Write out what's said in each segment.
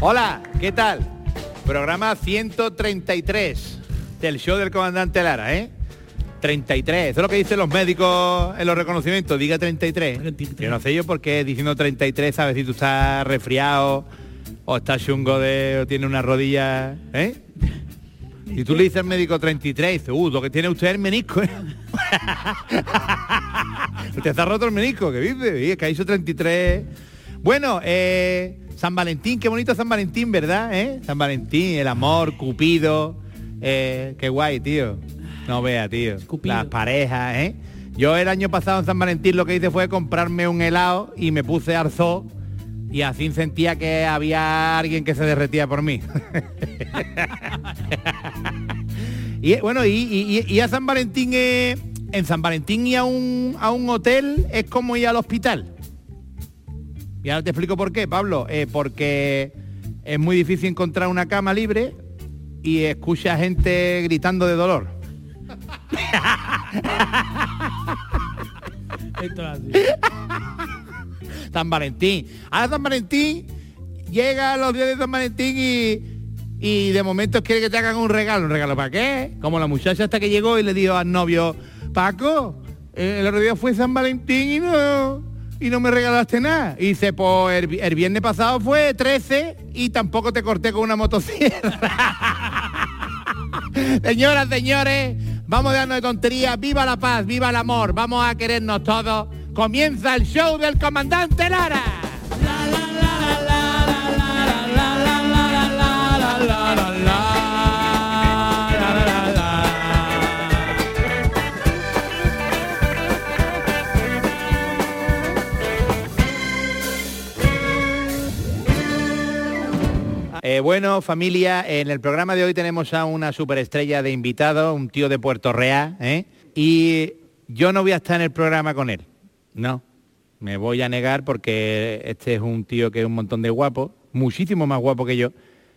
Hola, ¿qué tal? Programa 133 del show del comandante Lara, ¿eh? 33, eso es lo que dicen los médicos en los reconocimientos, diga 33. Yo no sé yo por qué diciendo 33, sabes si tú estás resfriado o estás chungo de o tiene una rodilla, ¿eh? Y tú le dices al médico 33, dice, uh, lo que tiene usted es el menisco, ¿eh? usted está roto el menisco, que dice, y es que hizo 33. Bueno, eh, San Valentín, qué bonito San Valentín, ¿verdad? ¿Eh? San Valentín, el amor, Cupido, eh, qué guay, tío. No vea, tío. Las parejas, ¿eh? Yo el año pasado en San Valentín lo que hice fue comprarme un helado y me puse arzó y así sentía que había alguien que se derretía por mí. y bueno, y, y- y a San Valentín, eh, en San Valentín y a un, a un hotel es como ir al hospital. Y ahora te explico por qué, Pablo. Eh, porque es muy difícil encontrar una cama libre y escucha gente gritando de dolor. Esto es así. San Valentín. Ahora San Valentín llega los días de San Valentín y, y de momento quiere que te hagan un regalo. ¿Un regalo para qué? Como la muchacha hasta que llegó y le dijo al novio, Paco, el otro día fue San Valentín y no, y no me regalaste nada. Y dice, pues el, vi- el viernes pasado fue 13 y tampoco te corté con una motosierra. Señoras, señores, vamos a darnos de tonterías. Viva la paz, viva el amor. Vamos a querernos todos. Comienza el show del comandante Lara. Eh, bueno, familia, en el programa de hoy tenemos a una superestrella de invitado, un tío de Puerto Real, ¿eh? y yo no voy a estar en el programa con él, no, me voy a negar porque este es un tío que es un montón de guapo, muchísimo más guapo que yo,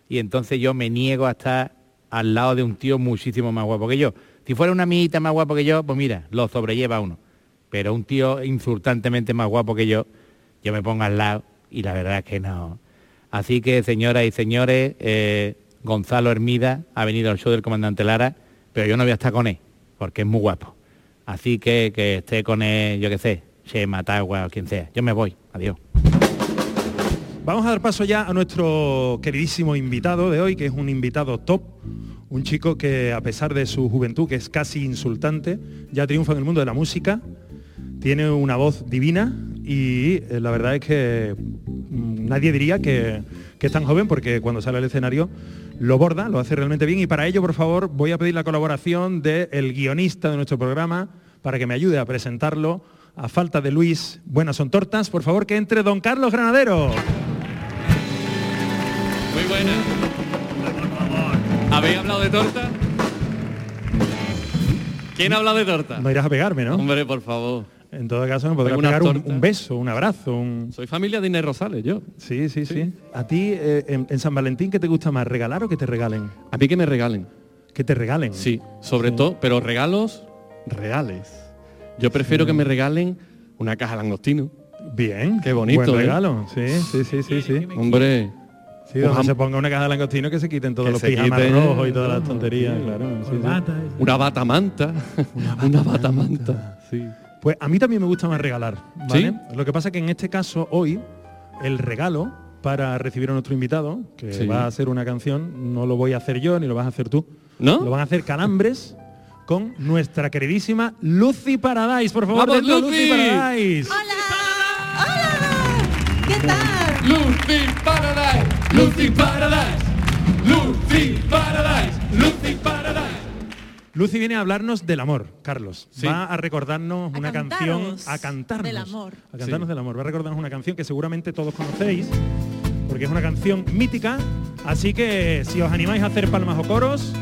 y entonces yo me niego a estar al lado de un tío muchísimo más guapo que yo. Si fuera una amiguita más guapo que yo, pues mira, lo sobrelleva uno, pero un tío insultantemente más guapo que yo, yo me pongo al lado y la verdad es que no. Así que, señoras y señores, eh, Gonzalo Hermida ha venido al show del comandante Lara, pero yo no voy a estar con él, porque es muy guapo. Así que que esté con él, yo qué sé, Chema, Tagua o quien sea. Yo me voy. Adiós. Vamos a dar paso ya a nuestro queridísimo invitado de hoy, que es un invitado top, un chico que a pesar de su juventud, que es casi insultante, ya triunfa en el mundo de la música, tiene una voz divina y eh, la verdad es que nadie diría que, que es tan joven porque cuando sale al escenario lo borda, lo hace realmente bien y para ello, por favor, voy a pedir la colaboración del guionista de nuestro programa para que me ayude a presentarlo. A falta de Luis, buenas son tortas, por favor que entre don Carlos Granadero. Muy buena. ¿Habéis hablado de torta? ¿Quién ha hablado de torta? No irás a pegarme, ¿no? Hombre, por favor. En todo caso me podrás pegar un, un beso, un abrazo, un... Soy familia de Inés Rosales, yo. Sí, sí, sí. A ti, eh, en, en San Valentín, ¿qué te gusta más, regalar o que te regalen? A mí que me regalen. Que te regalen. Sí, sobre todo, pero regalos reales. Yo prefiero que me regalen una caja de langostino. Bien. Qué bonito, Buen ¿eh? regalo. Sí, sí, sí, sí, sí. Hombre, Sí, donde Ojalá- se ponga una caja de langostino que se quiten todos Que los pijamas quiten. rojos y todas las tonterías, claro. sí, sí. una bata manta. Una bata manta. Sí. Pues a mí también me gusta más regalar, ¿vale? ¿Sí? Lo que pasa que en este caso, hoy, el regalo para recibir a nuestro invitado, que Sí. va a hacer una canción, no lo voy a hacer yo ni lo vas a hacer tú. ¿No? Lo van a hacer Calambres con nuestra queridísima Lucy Paradise. Por favor, ¡Vamos, dentro, Lucy! Paradise. ¡Hola! ¡Hola! ¿Qué tal? Lucy Paradise, Lucy Paradise, Lucy Paradise, Lucy Paradise. Lucy viene a hablarnos del amor, Carlos. Sí. Va a recordarnos A una canción, a cantarnos. del amor. A cantarnos Sí. del amor. Va a recordarnos una canción que seguramente todos conocéis, porque es una canción mítica. Así que si os animáis a hacer palmas o coros,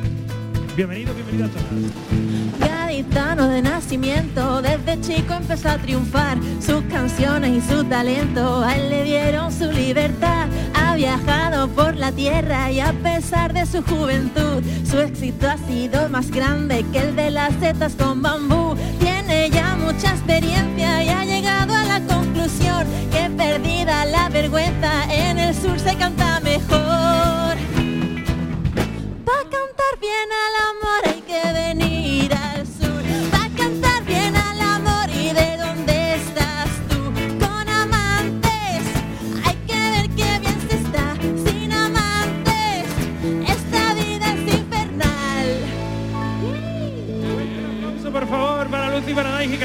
bienvenidos, bienvenidas todas. De nacimiento, desde chico empezó a triunfar. Sus canciones y su talento a él le dieron su libertad. Ha viajado por la tierra y a pesar de su juventud, su éxito ha sido más grande que el de las setas con bambú. Tiene ya mucha experiencia y ha llegado a la conclusión que perdida la vergüenza en el sur se canta mejor. Pa' cantar bien al amor hay que venir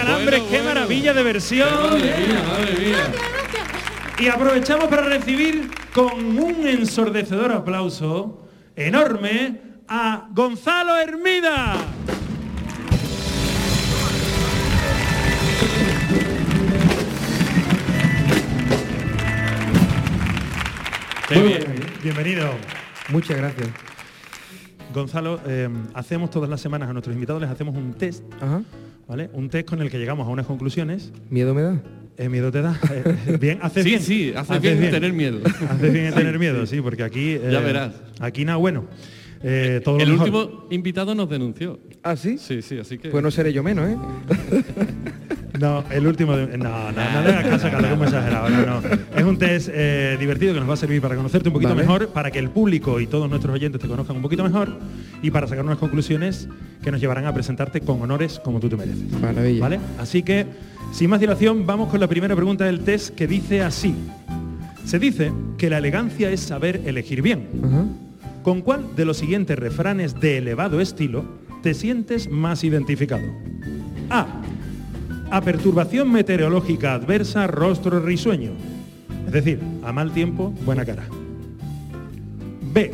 Calambres. Bueno, ¡Qué bueno. maravilla de versión! Madre mía, madre mía. Y aprovechamos para recibir con un ensordecedor aplauso enorme a Gonzalo Hermida. Bien. Bienvenido. Muchas gracias. Gonzalo, eh, hacemos todas las semanas a nuestros invitados, les hacemos un test, Ajá. ¿Vale? Un test con el que llegamos a unas conclusiones. ¿Miedo me da? Eh, miedo te da. Eh, bien, haces Sí, bien. sí, hace Haces bien, en tener miedo. Haces bien en tener miedo, sí, porque aquí... eh, Ya verás. Aquí nada bueno. Eh, todo El último invitado nos denunció. ¿Ah, sí? Sí, sí, así que... Pues no seré yo menos, ¿eh? No, el último de- No, no, no le hagas caso, Carlos, muy exagerado. No, no. Es un test eh, divertido que nos va a servir para conocerte un poquito Vale. mejor, para que el público y todos nuestros oyentes te conozcan un poquito mejor y para sacar unas conclusiones que nos llevarán a presentarte con honores como tú te mereces. Maravilla. ¿Vale? Así que, sin más dilación, vamos con la primera pregunta del test que dice así. Se dice que la elegancia es saber elegir bien. ¿Con cuál de los siguientes refranes de elevado estilo te sientes más identificado? A. A perturbación meteorológica adversa, rostro risueño. Es decir, a mal tiempo, buena cara. B.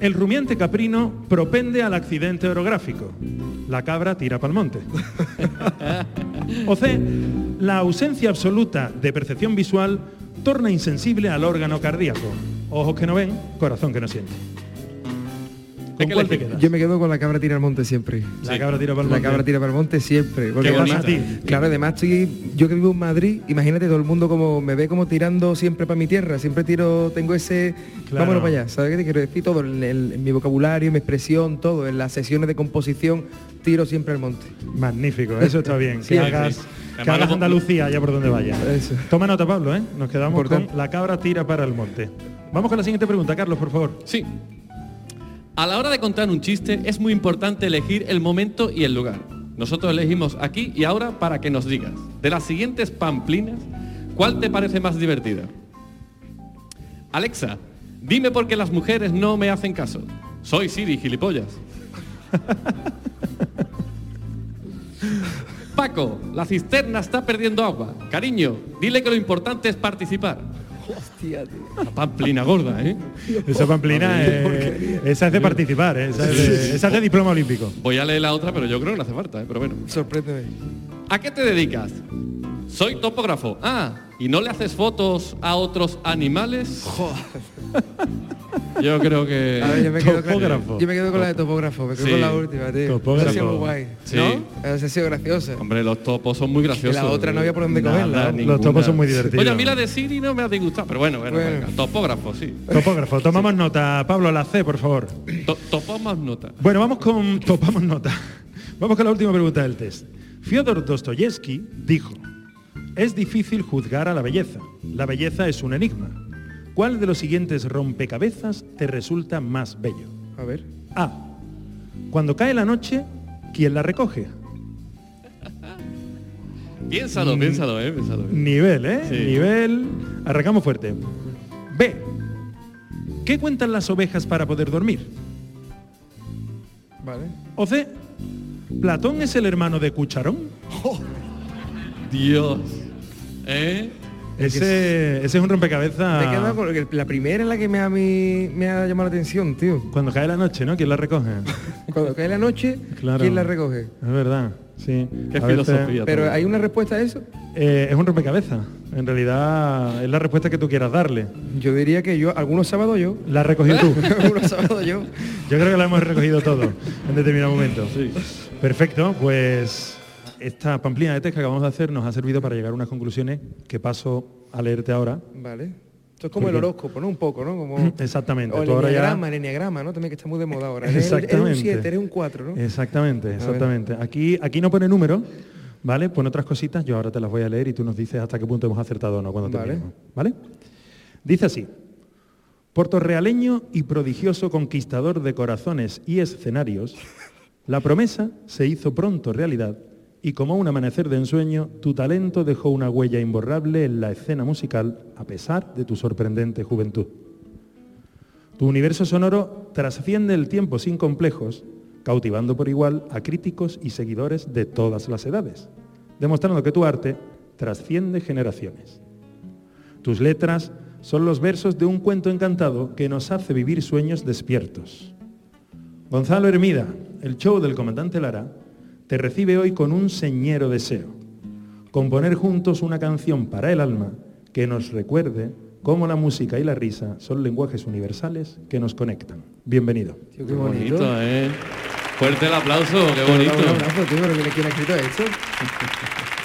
El rumiante caprino propende al accidente orográfico. La cabra tira pa'l monte. O C. La ausencia absoluta de percepción visual torna insensible al órgano cardíaco. Ojos que no ven, corazón que no siente. ¿Con que cuál te elegir. quedas? Yo me quedo con la cabra tira al monte siempre. La cabra tira pa'l La monte. cabra tira para el monte siempre. Porque Qué además- bonito. claro, además estoy, yo que vivo en Madrid, imagínate todo el mundo como me ve como tirando siempre para mi tierra, siempre tiro, tengo ese, Claro. vámonos para allá, ¿sabes qué te quiero decir? Todo, en, el- en mi vocabulario, mi expresión, todo, en las sesiones de composición, tiro siempre al monte. Magnífico, eso está bien. Que hagas, que hagas Andalucía allá por donde vaya. Eso. Toma nota, Pablo, ¿eh? Nos quedamos Importante. con la cabra tira para el monte. Vamos con la siguiente pregunta, Carlos, por favor. Sí. A la hora de contar un chiste es muy importante elegir el momento y el lugar. Nosotros elegimos aquí y ahora para que nos digas, de las siguientes pamplinas, ¿cuál te parece más divertida? Alexa, dime por qué las mujeres no me hacen caso. Soy Siri, gilipollas. Paco, la cisterna está perdiendo agua. Cariño, dile que lo importante es participar. La pamplina gorda, ¿eh? Esa pamplina, eh, esa es de participar, ¿eh? esa, es de, esa es de diploma olímpico. Voy a leer la otra, pero yo creo que no hace falta, ¿eh? pero bueno. Sorpréndeme. ¿A qué te dedicas? Soy topógrafo. Ah, ¿y no le haces fotos a otros animales? Yo creo que... A ver, yo me quedo con, Topógrafo. yo me quedo con la de topógrafo, me quedo Sí. con la última, tío. Topógrafo. Esa ha sido muy guay. Sí. ¿No? Ha sido graciosa. Hombre, los topos son muy graciosos. la otra no había por dónde Nada, cogerla. Los topos son muy divertidos. Oye, a mí la de Siri no me ha disgustado, pero bueno, bueno, Bueno. venga, topógrafo, sí. Topógrafo, tomamos nota. Pablo, la C, por favor. To- Topo más nota. Bueno, vamos con... Topamos nota. Vamos con la última pregunta del test. Fyodor Dostoyevsky dijo, es difícil juzgar a la belleza. La belleza es un enigma. ¿Cuál de los siguientes rompecabezas te resulta más bello? A ver. A. Cuando cae la noche, ¿quién la recoge? Piénsalo, piénsalo, eh, piénsalo. Nivel, ¿eh? Sí. Nivel. Arrancamos fuerte. B. ¿Qué cuentan las ovejas para poder dormir? Vale. O C. ¿Platón es el hermano de Cucharón? Dios. ¿Eh? Ese, ese es un rompecabezas. Me he quedado con el- la primera en la que me ha, mi- me ha llamado la atención, tío. Cuando cae la noche, ¿no? ¿Quién la recoge? Cuando cae la noche, Claro. ¿quién la recoge? Es verdad, sí. Qué A veces, filosofía. Pero hay una respuesta a eso. eh, es un rompecabezas. En realidad es la respuesta que tú quieras darle. Yo diría que yo, algunos sábados yo. La has recogido tú. algunos sábados yo. Yo creo que la hemos recogido todo en determinado momento. Perfecto, pues esta pamplina de test que acabamos de hacer nos ha servido para llegar a unas conclusiones que paso a leerte ahora. Vale. Esto es como el horóscopo, ¿no? Un poco, ¿no? Como... Exactamente. O el ya- enneagrama, el enneagrama, ¿no? También que está muy de moda ahora. Eres, eres un Exactamente. 7, eres un 4, ¿no? Exactamente, exactamente. Aquí, aquí no pone número, ¿vale? Pone otras cositas, yo ahora te las voy a leer y tú nos dices hasta qué punto hemos acertado o no cuando Vale. terminemos, ¿vale? Dice así. Portorrealeño y prodigioso conquistador de corazones y escenarios, la promesa se hizo pronto realidad y como un amanecer de ensueño, tu talento dejó una huella imborrable en la escena musical a pesar de tu sorprendente juventud. Tu universo sonoro trasciende el tiempo sin complejos, cautivando por igual a críticos y seguidores de todas las edades, demostrando que tu arte trasciende generaciones. Tus letras son los versos de un cuento encantado que nos hace vivir sueños despiertos. Gonzalo Hermida, el show del comandante Lara, te recibe hoy con un señero deseo. Componer juntos una canción para el alma que nos recuerde cómo la música y la risa son lenguajes universales que nos conectan. Bienvenido. Tío, qué Qué bonito. bonito, ¿eh? Fuerte el aplauso, qué Un bonito. abrazo, tío, pero ¿quién, quién ha escrito esto?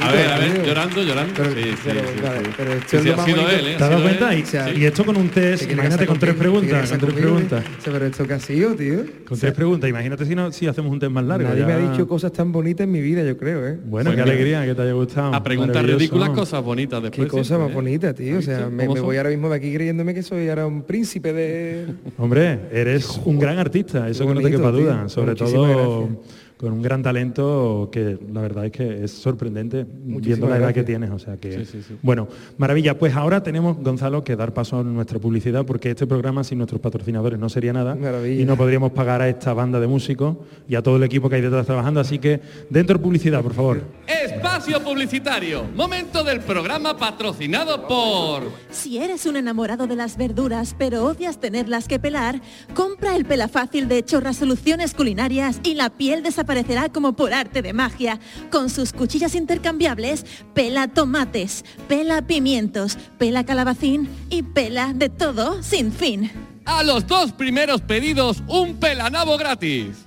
A ver, a ver, llorando, llorando. Pero- sí, sí, pero, sí, vale, sí. pero esto Sí, es sí, lo ha más sido bonito. él, ¿eh? ¿Te Ha has dado sido cuenta? Y, O sea, y esto con un ¿Te test, imagínate con tres preguntas, con tres preguntas. O sea, pero esto que ha sido, tío. Con tres preguntas, imagínate si, no, si hacemos un test más largo. Nadie ya. me ha dicho cosas tan bonitas en mi vida, yo creo, ¿eh? Bueno, Pues qué alegría que te haya gustado. A preguntas ridículas, cosas bonitas Qué después. cosa siempre, más ¿eh? bonita, tío. O sea, ¿Has visto me, voy ahora mismo de aquí creyéndome que soy ahora un príncipe de... Hombre, eres un gran artista, eso Qué que no te quepa duda. Sobre todo gracias. Con un gran talento que la verdad es que es sorprendente viendo la edad gracias. que tienes. O sea que, Sí, sí, sí. bueno, maravilla. Pues ahora tenemos, Gonzalo, que dar paso a nuestra publicidad porque este programa sin nuestros patrocinadores no sería nada Maravilla. y no podríamos pagar a esta banda de músicos y a todo el equipo que hay detrás trabajando. Así que dentro publicidad, por favor. Espacio publicitario. Momento del programa patrocinado por... Si eres un enamorado de las verduras pero odias tenerlas que pelar, compra el pelafácil de Chorra Soluciones Culinarias y la piel desaparecerá como por arte de magia. Con sus cuchillas intercambiables, pela tomates, pela pimientos, pela calabacín y pela de todo sin fin. A los dos primeros pedidos, un pelanabo gratis.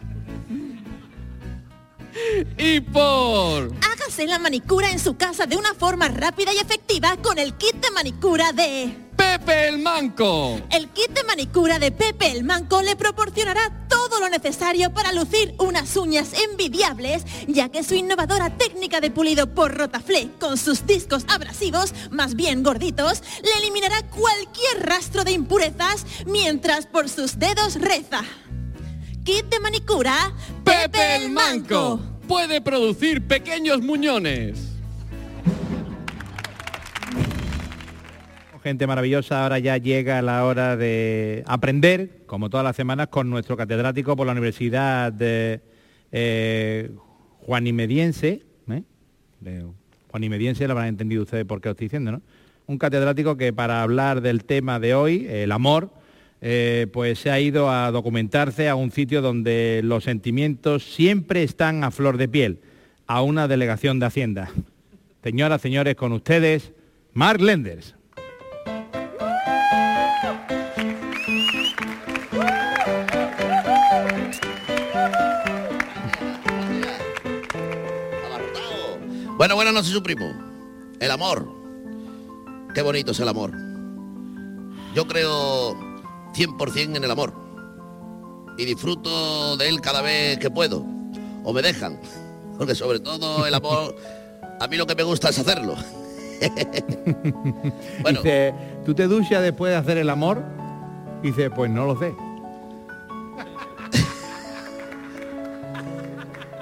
Y por... Hágase la manicura en su casa de una forma rápida y efectiva con el kit de manicura de... Pepe el Manco. El kit de manicura de Pepe el Manco le proporcionará todo lo necesario para lucir unas uñas envidiables, ya que su innovadora técnica de pulido por Rotaflé con sus discos abrasivos, más bien gorditos, le eliminará cualquier rastro de impurezas mientras por sus dedos reza. Kit de manicura Pepe el Manco. Puede producir pequeños muñones. Gente maravillosa, ahora ya llega la hora de aprender, como todas las semanas, con nuestro catedrático por la Universidad de eh, Juanimediense. ¿eh? De Juanimediense, lo habrán entendido ustedes por qué lo estoy diciendo, ¿no? Un catedrático que para hablar del tema de hoy, el amor, eh, pues se ha ido a documentarse a un sitio donde los sentimientos siempre están a flor de piel, a una delegación de Hacienda. Señoras, señores, con ustedes, Mark Lenders. Bueno, buenas noches, su primo. El amor. Qué bonito es el amor. Yo creo 100% en el amor. Y disfruto de él cada vez que puedo. O me dejan. Porque sobre todo el amor, a mí lo que me gusta es hacerlo. bueno, Dice, ¿tú te duchas después de hacer el amor? Dice, pues no lo sé.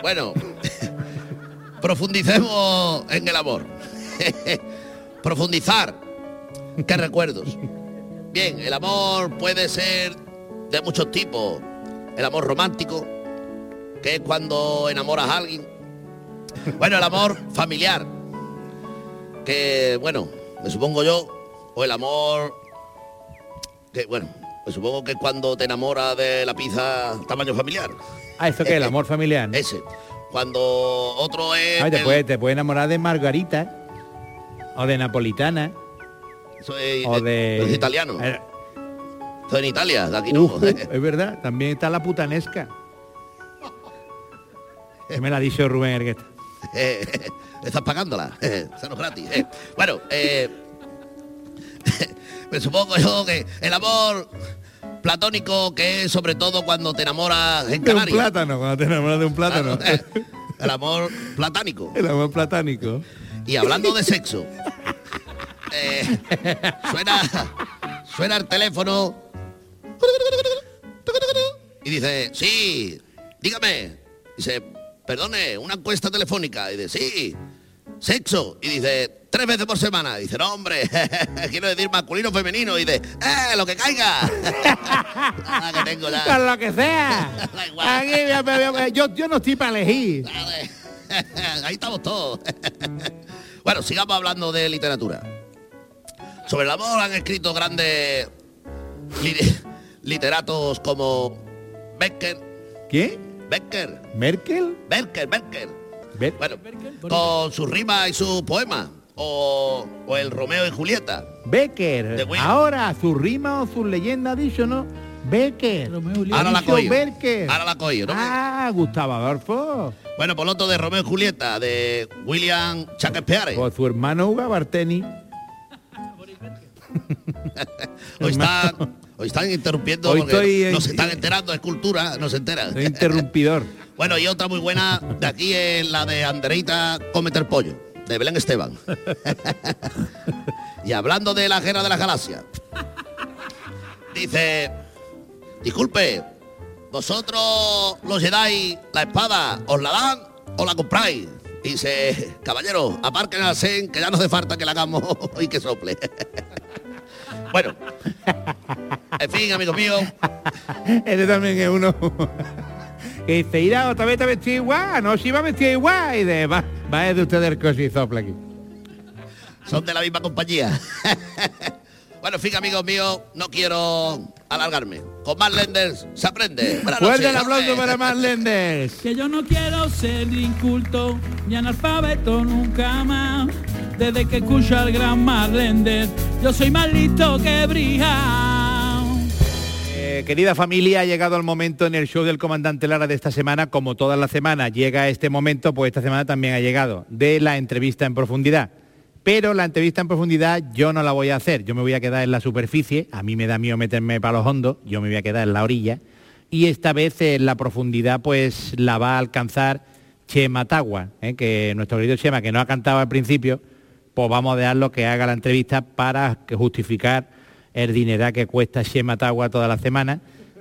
Bueno, profundicemos en el amor. Profundizar. ¿Qué recuerdos? Bien, el amor puede ser de muchos tipos. El amor romántico, que es cuando enamoras a alguien. Bueno, el amor familiar. que, bueno, me supongo yo, o el amor, que, bueno, me supongo que cuando te enamoras de la pizza tamaño familiar. Ah, ¿eso qué es? ¿El amor familiar? ¿no? Ese. Cuando otro es... Ay, te, el- puedes, te puedes enamorar de margarita o de napolitana es, o eh, de... italiano. Eh, Eso en Italia, de aquí no. Ujú, es verdad, también está la putanesca. Me la ha dicho Rubén Ergueta. Eh, estás pagándola, eh, eso no es gratis. eh. Bueno, eh, me supongo yo que el amor platónico que es sobre todo cuando te enamoras en De un Canarias. plátano, cuando te enamoras de un plátano. Eh, el amor platánico. El amor platánico. Y hablando de sexo, eh, suena, suena el teléfono y dice, sí, dígame. Dice, perdone, una encuesta telefónica. Y dice, sí, sexo. Y dice, tres veces por semana. Y dice, no, hombre, quiero decir masculino o femenino. Y dice, eh, lo que caiga. Ah, que tengo ya. Con lo que sea. Da igual. Aquí, yo, yo no estoy para elegir. Ahí estamos todos. Bueno, sigamos hablando de literatura. Sobre el amor han escrito grandes li- literatos como Becker, ¿Quién? Becker, ¿Merkel? Becker, Becker. Ber- Bueno, con sus rimas y sus poemas. O, o el Romeo y Julieta. Becker. Ahora, su rima o su leyenda dicho, ¿no? Becker. Romeo y Julieta. Ahora la. Becker. Ahora la coño, ¿no? Ah, Gustavo Adolfo. Bueno, por lo otro de Romeo y Julieta, de William Shakespeare. Con su hermano Uga Barteni. Hoy están, hoy están interrumpiendo Hoy porque estoy nos están enterando, es cultura, nos enteran. Soy interrumpidor. Bueno, y otra muy buena de aquí es la de Andereita Cometer Pollo, de Belén Esteban. y hablando de la guerra de las galaxias, dice, disculpe, vosotros los Jedi, la espada, ¿os la dan o la compráis? Dice, caballero, aparquen al Sen, que ya no hace falta que la hagamos y que sople. Bueno, en fin, amigos míos, Ese también es uno que dice, irá otra vez te vestido igual, no, si va vestido igual. Y de, va, va es de usted el cosi sopla aquí. son de la misma compañía. bueno, en fin, amigos míos, no quiero alargarme. Con más lenders se aprende. Fuerte el aplauso para más Lenders. Que yo no quiero ser ni inculto ni analfabeto nunca más. Desde que escucho al gran Marlender, yo soy más listo que brija. Eh, querida familia, ha llegado el momento en el show del comandante Lara de esta semana, como todas las semanas llega este momento, pues esta semana también ha llegado, de la entrevista en profundidad. Pero la entrevista en profundidad yo no la voy a hacer, yo me voy a quedar en la superficie, a mí me da miedo meterme para los hondos, yo me voy a quedar en la orilla, y esta vez en la profundidad pues la va a alcanzar Chema Tagua, ¿eh? que nuestro querido Chema, que no ha cantado al principio, pues vamos a dejarlo que haga la entrevista para justificar el dinero que cuesta Chema Tagua toda la semana,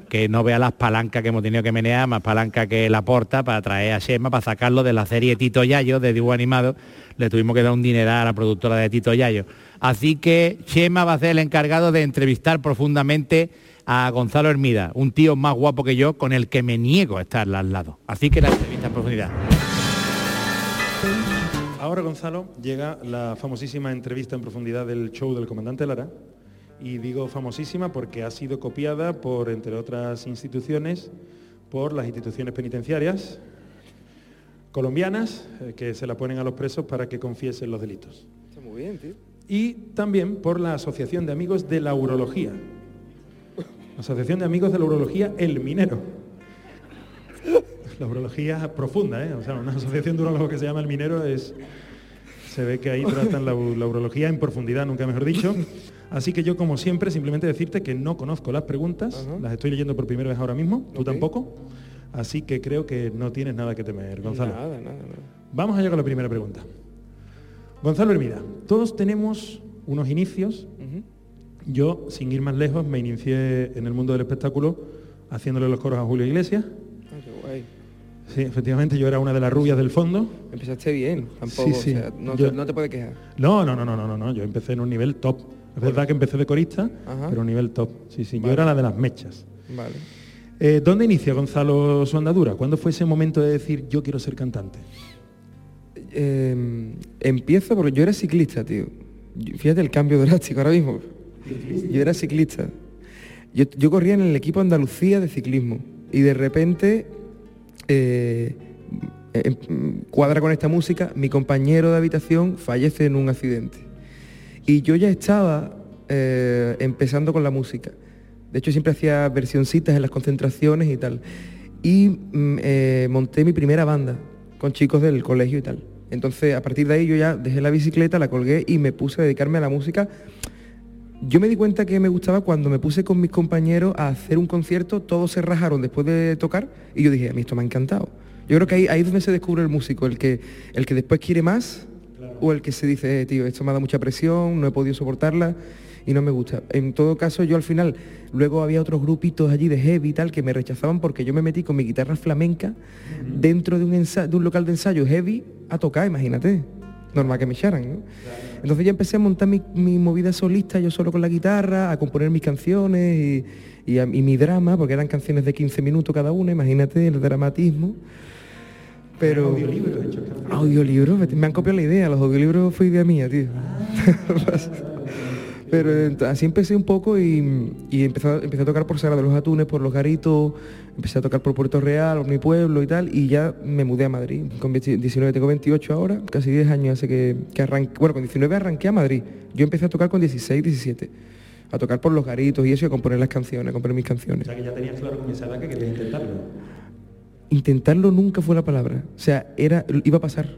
que no vea las palancas que hemos tenido que menear, más palanca que la porta para traer a Chema, para sacarlo de la serie Tito Yayo, de dibujo animado, le tuvimos que dar un dineral a la productora de Tito Yayo. Así que Chema va a ser el encargado de entrevistar profundamente a Gonzalo Hermida, un tío más guapo que yo, con el que me niego a estar al lado. Así que la entrevista en profundidad. Ahora, Gonzalo, llega la famosísima entrevista en profundidad del show del comandante Lara. Y digo famosísima porque ha sido copiada por, entre otras instituciones, por las instituciones penitenciarias colombianas eh, que se la ponen a los presos para que confiesen los delitos. Está muy bien, tío. Y también por la Asociación de Amigos de la Urología. Asociación de Amigos de la Urología El Minero. La urología profunda, ¿eh? O sea, una asociación de urologos que se llama El Minero es... Se ve que ahí tratan la, urología en profundidad, nunca mejor dicho. Así que yo, como siempre, simplemente decirte que no conozco las preguntas, Ajá. las estoy leyendo por primera vez ahora mismo, tú tampoco. Así que creo que no tienes nada que temer, Gonzalo. Nada, nada, nada. Vamos allá con la primera pregunta. Gonzalo Hermida, todos tenemos unos inicios. Yo, sin ir más lejos, me inicié en el mundo del espectáculo haciéndole los coros a Julio Iglesias. Sí, efectivamente, yo era una de las rubias del fondo. Empezaste bien, tampoco, Sí, sí. o sea, no, Yo- te, no te puedes quejar. No, no, no, no, no, no, no, yo empecé en un nivel top. Es verdad que empecé de corista, Ajá. pero un nivel top. Sí, sí, yo era la de las mechas. Vale. Eh, ¿Dónde inicia Gonzalo su andadura? ¿Cuándo fue ese momento de decir yo quiero ser cantante? Eh, empiezo porque yo era ciclista, tío. Fíjate el cambio drástico ahora mismo. Yo era ciclista. Yo, yo corría en el equipo Andalucía de ciclismo y de repente eh, eh, cuadra con esta música, mi compañero de habitación fallece en un accidente. Y yo ya estaba eh, empezando con la música. De hecho, siempre hacía versioncitas en las concentraciones y tal. Y mm, eh, monté mi primera banda con chicos del colegio y tal. Entonces, a partir de ahí yo ya dejé la bicicleta, la colgué y me puse a dedicarme a la música. Yo me di cuenta que me gustaba cuando me puse con mis compañeros a hacer un concierto, todos se rajaron después de tocar y yo dije, a mí esto me ha encantado. Yo creo que ahí, ahí es donde se descubre el músico, el que, el que después quiere más o el que se dice, "Eh, tío, esto me ha dado mucha presión, no he podido soportarla y no me gusta. En todo caso, yo al final, luego había otros grupitos allí de heavy y tal que me rechazaban porque yo me metí con mi guitarra flamenca dentro de un, de un local de ensayo heavy a tocar, imagínate. Normal que me echaran, ¿no? Entonces ya empecé a montar mi, mi movida solista, yo solo con la guitarra, a componer mis canciones y, y a- y mi drama, porque eran canciones de 15 minutos cada una, imagínate el dramatismo. Pero... Audiolibros, me han copiado la idea, los audiolibros fue idea mía, tío. Pero así empecé un poco y, y empecé, a- empecé a tocar por Sara de los Atunes, por Los Garitos, empecé a tocar por Puerto Real, por mi pueblo y tal, y ya me mudé a Madrid. Con 19 tengo 28 ahora, casi 10 años hace que, que arranqué. Bueno, con 19 arranqué a Madrid. Yo empecé a tocar con 16, 17. A tocar por Los Garitos y eso, y a componer las canciones, a componer mis canciones. O sea que ya tenías claro con esa edad que querías intentarlo. Intentarlo nunca fue la palabra. O sea, era, iba a pasar.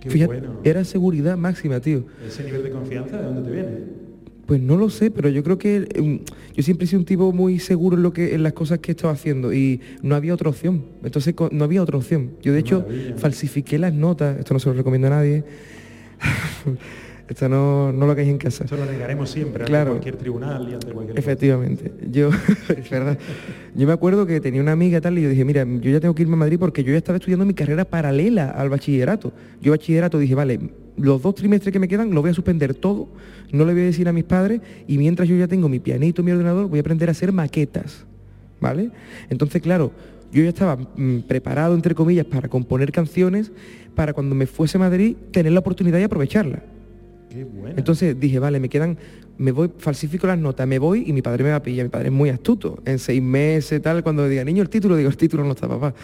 Qué Fíjate, bueno. era seguridad máxima, tío. Ese nivel de confianza, ¿de dónde te viene? Pues no lo sé, pero yo creo que mm, yo siempre he sido un tipo muy seguro en lo que en las cosas que he estado haciendo y no había otra opción. Entonces no había otra opción. Yo de hecho maravilla. falsifiqué las notas, esto no se lo recomiendo a nadie. esto no, no lo hagáis en casa. Eso lo negaremos siempre Claro. ante cualquier tribunal y ante cualquier cosa. Efectivamente. Yo, es verdad. Yo me acuerdo que tenía una amiga tal y yo dije, mira, yo ya tengo que irme a Madrid porque yo ya estaba estudiando mi carrera paralela al bachillerato. Yo bachillerato dije, vale, los dos trimestres que me quedan lo voy a suspender todo, no le voy a decir a mis padres y mientras yo ya tengo mi pianito, mi ordenador, voy a aprender a hacer maquetas. ¿Vale? Entonces, claro, yo ya estaba mm, preparado, entre comillas, para componer canciones para cuando me fuese a Madrid tener la oportunidad y aprovecharla. Qué. Entonces dije, vale, me quedan, me voy, falsifico las notas, me voy y mi padre me va a pillar. Mi padre es muy astuto. En seis meses, tal, cuando diga, niño, el título, digo, el título no está, papá.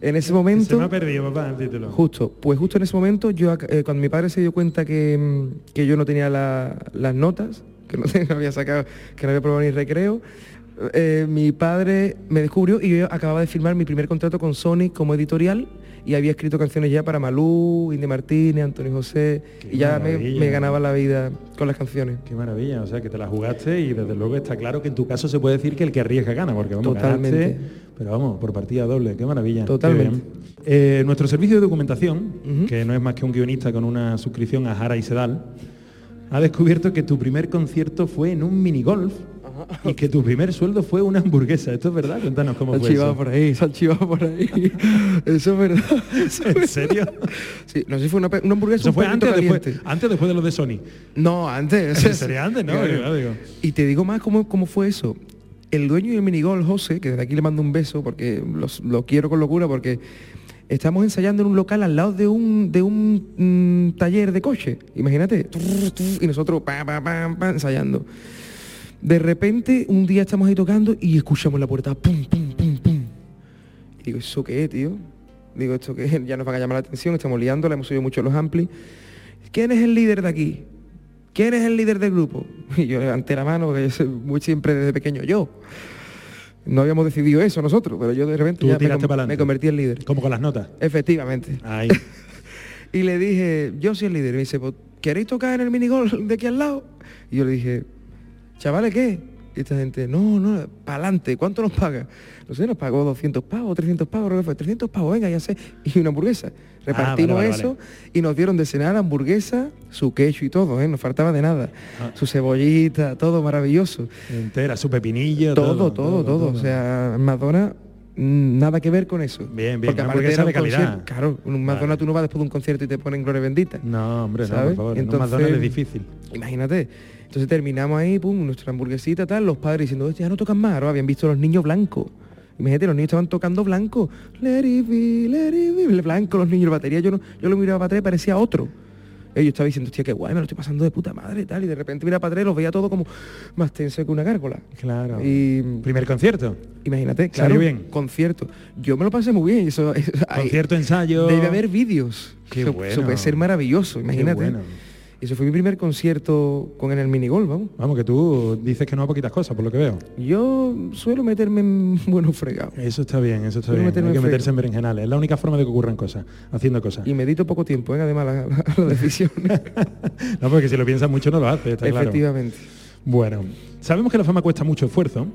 En ese Se me momento, ha perdido, papá, el título. justo, pues justo en ese momento, yo eh, cuando mi padre se dio cuenta que, mm, que yo no tenía la- las notas, que no, no había sacado, que no había probado ni recreo, eh, mi padre me descubrió y yo acababa de firmar mi primer contrato con Sony como editorial y había escrito canciones ya para Malú, Indy Martínez, Antonio José Qué y ya me, ganaba la vida con las canciones. Qué maravilla, o sea que te la jugaste y desde luego está claro que en tu caso se puede decir que el que arriesga gana, porque vamos, Totalmente. ganaste, pero vamos, por partida doble, qué maravilla. Totalmente. Eh, nuestro servicio de documentación, que no es más que un guionista con una suscripción a Jara y Sedal, ha descubierto que tu primer concierto fue en un minigolf y que tu primer sueldo fue una hamburguesa. ¿Esto es verdad? Cuéntanos cómo fue eso. por ahí, se han chivado por ahí. Eso es verdad. Eso ¿En serio? Sí, no sé si fue una, una hamburguesa Eso un fue antes después, antes o después de los de Sony. No, antes. ¿En serio antes? No, Claro. claro, digo. Y te digo más cómo, cómo fue eso. El dueño del minigol, José, que desde aquí le mando un beso porque los- lo quiero con locura, porque estamos ensayando en un local al lado de un, de un mm, taller de coche. Imagínate. Y nosotros pa, pa, pa, ensayando. De repente, un día estamos ahí tocando y escuchamos la puerta. Pum, pum, pum, pum. Y digo, ¿eso qué es, tío? Digo, ¿esto qué es? Ya nos van a llamar la atención, estamos liando, le hemos subido mucho los amplis. ¿Quién es el líder de aquí? ¿Quién es el líder del grupo? Y yo levanté la mano, porque yo soy muy siempre desde pequeño yo. No habíamos decidido eso nosotros, pero yo de repente ya me, convertí en líder. Como con las notas. Efectivamente. Ahí. Y le dije, yo soy el líder. Y me dice, pues, ¿queréis tocar en el minigol de aquí al lado? Y yo le dije, chavales, ¿qué? Y esta gente, no, no, para adelante, ¿cuánto nos paga? No sé, nos pagó 200 pavos, 300 pavos, fue 300 pavos, venga, ya sé. Y una hamburguesa. Repartimos Ah, vale, vale, eso y nos dieron de cenar hamburguesa, su quecho y todo, ¿eh? No faltaba de nada. Ah. Su cebollita, todo maravilloso. Entera, su pepinillo, Todo, todo, todo. O sea, McDonald's, mm, nada que ver con eso. Bien, bien, Porque aparte hamburguesa era un de calidad. concierto- Claro, un Vale. tú no vas después de un concierto y te ponen gloria bendita. No, hombre, no, ¿sabes? por favor. Entonces- McDonald's es difícil. Imagínate. Entonces terminamos ahí, pum, nuestra hamburguesita, tal, los padres diciendo, ya no tocan más, ahora habían visto a los niños blancos. Imagínate, los niños estaban tocando blanco. Let it be, let it be. Blanco, los niños, la batería, yo, no, yo lo miraba para atrás y parecía otro. Eh, Yo estaba diciendo, hostia, qué guay, me lo estoy pasando de puta madre y tal. Y de repente mira para atrás los veía todo como más tenso que una gárgola. Claro. Y Primer concierto. imagínate, ¿Salió claro, bien? concierto. Yo me lo pasé muy bien. Eso, eso- ahí- Concierto, ensayo. Debe haber vídeos. Qué eso, bueno. eso puede ser maravilloso, Qué imagínate. Bueno. Eso fue mi primer concierto con en el minigol, vamos. Vamos, que tú dices que no a poquitas cosas, por lo que veo. Yo suelo meterme en buenos fregados. Eso está bien, eso está Suelo bien. Hay que en meterse en berenjenales. Es la única forma de que ocurran cosas, haciendo cosas. Y medito poco tiempo, ¿eh? además, la, la- la decisión. No, porque si lo piensas mucho no lo haces, está claro. Efectivamente. Bueno, sabemos que la fama cuesta mucho esfuerzo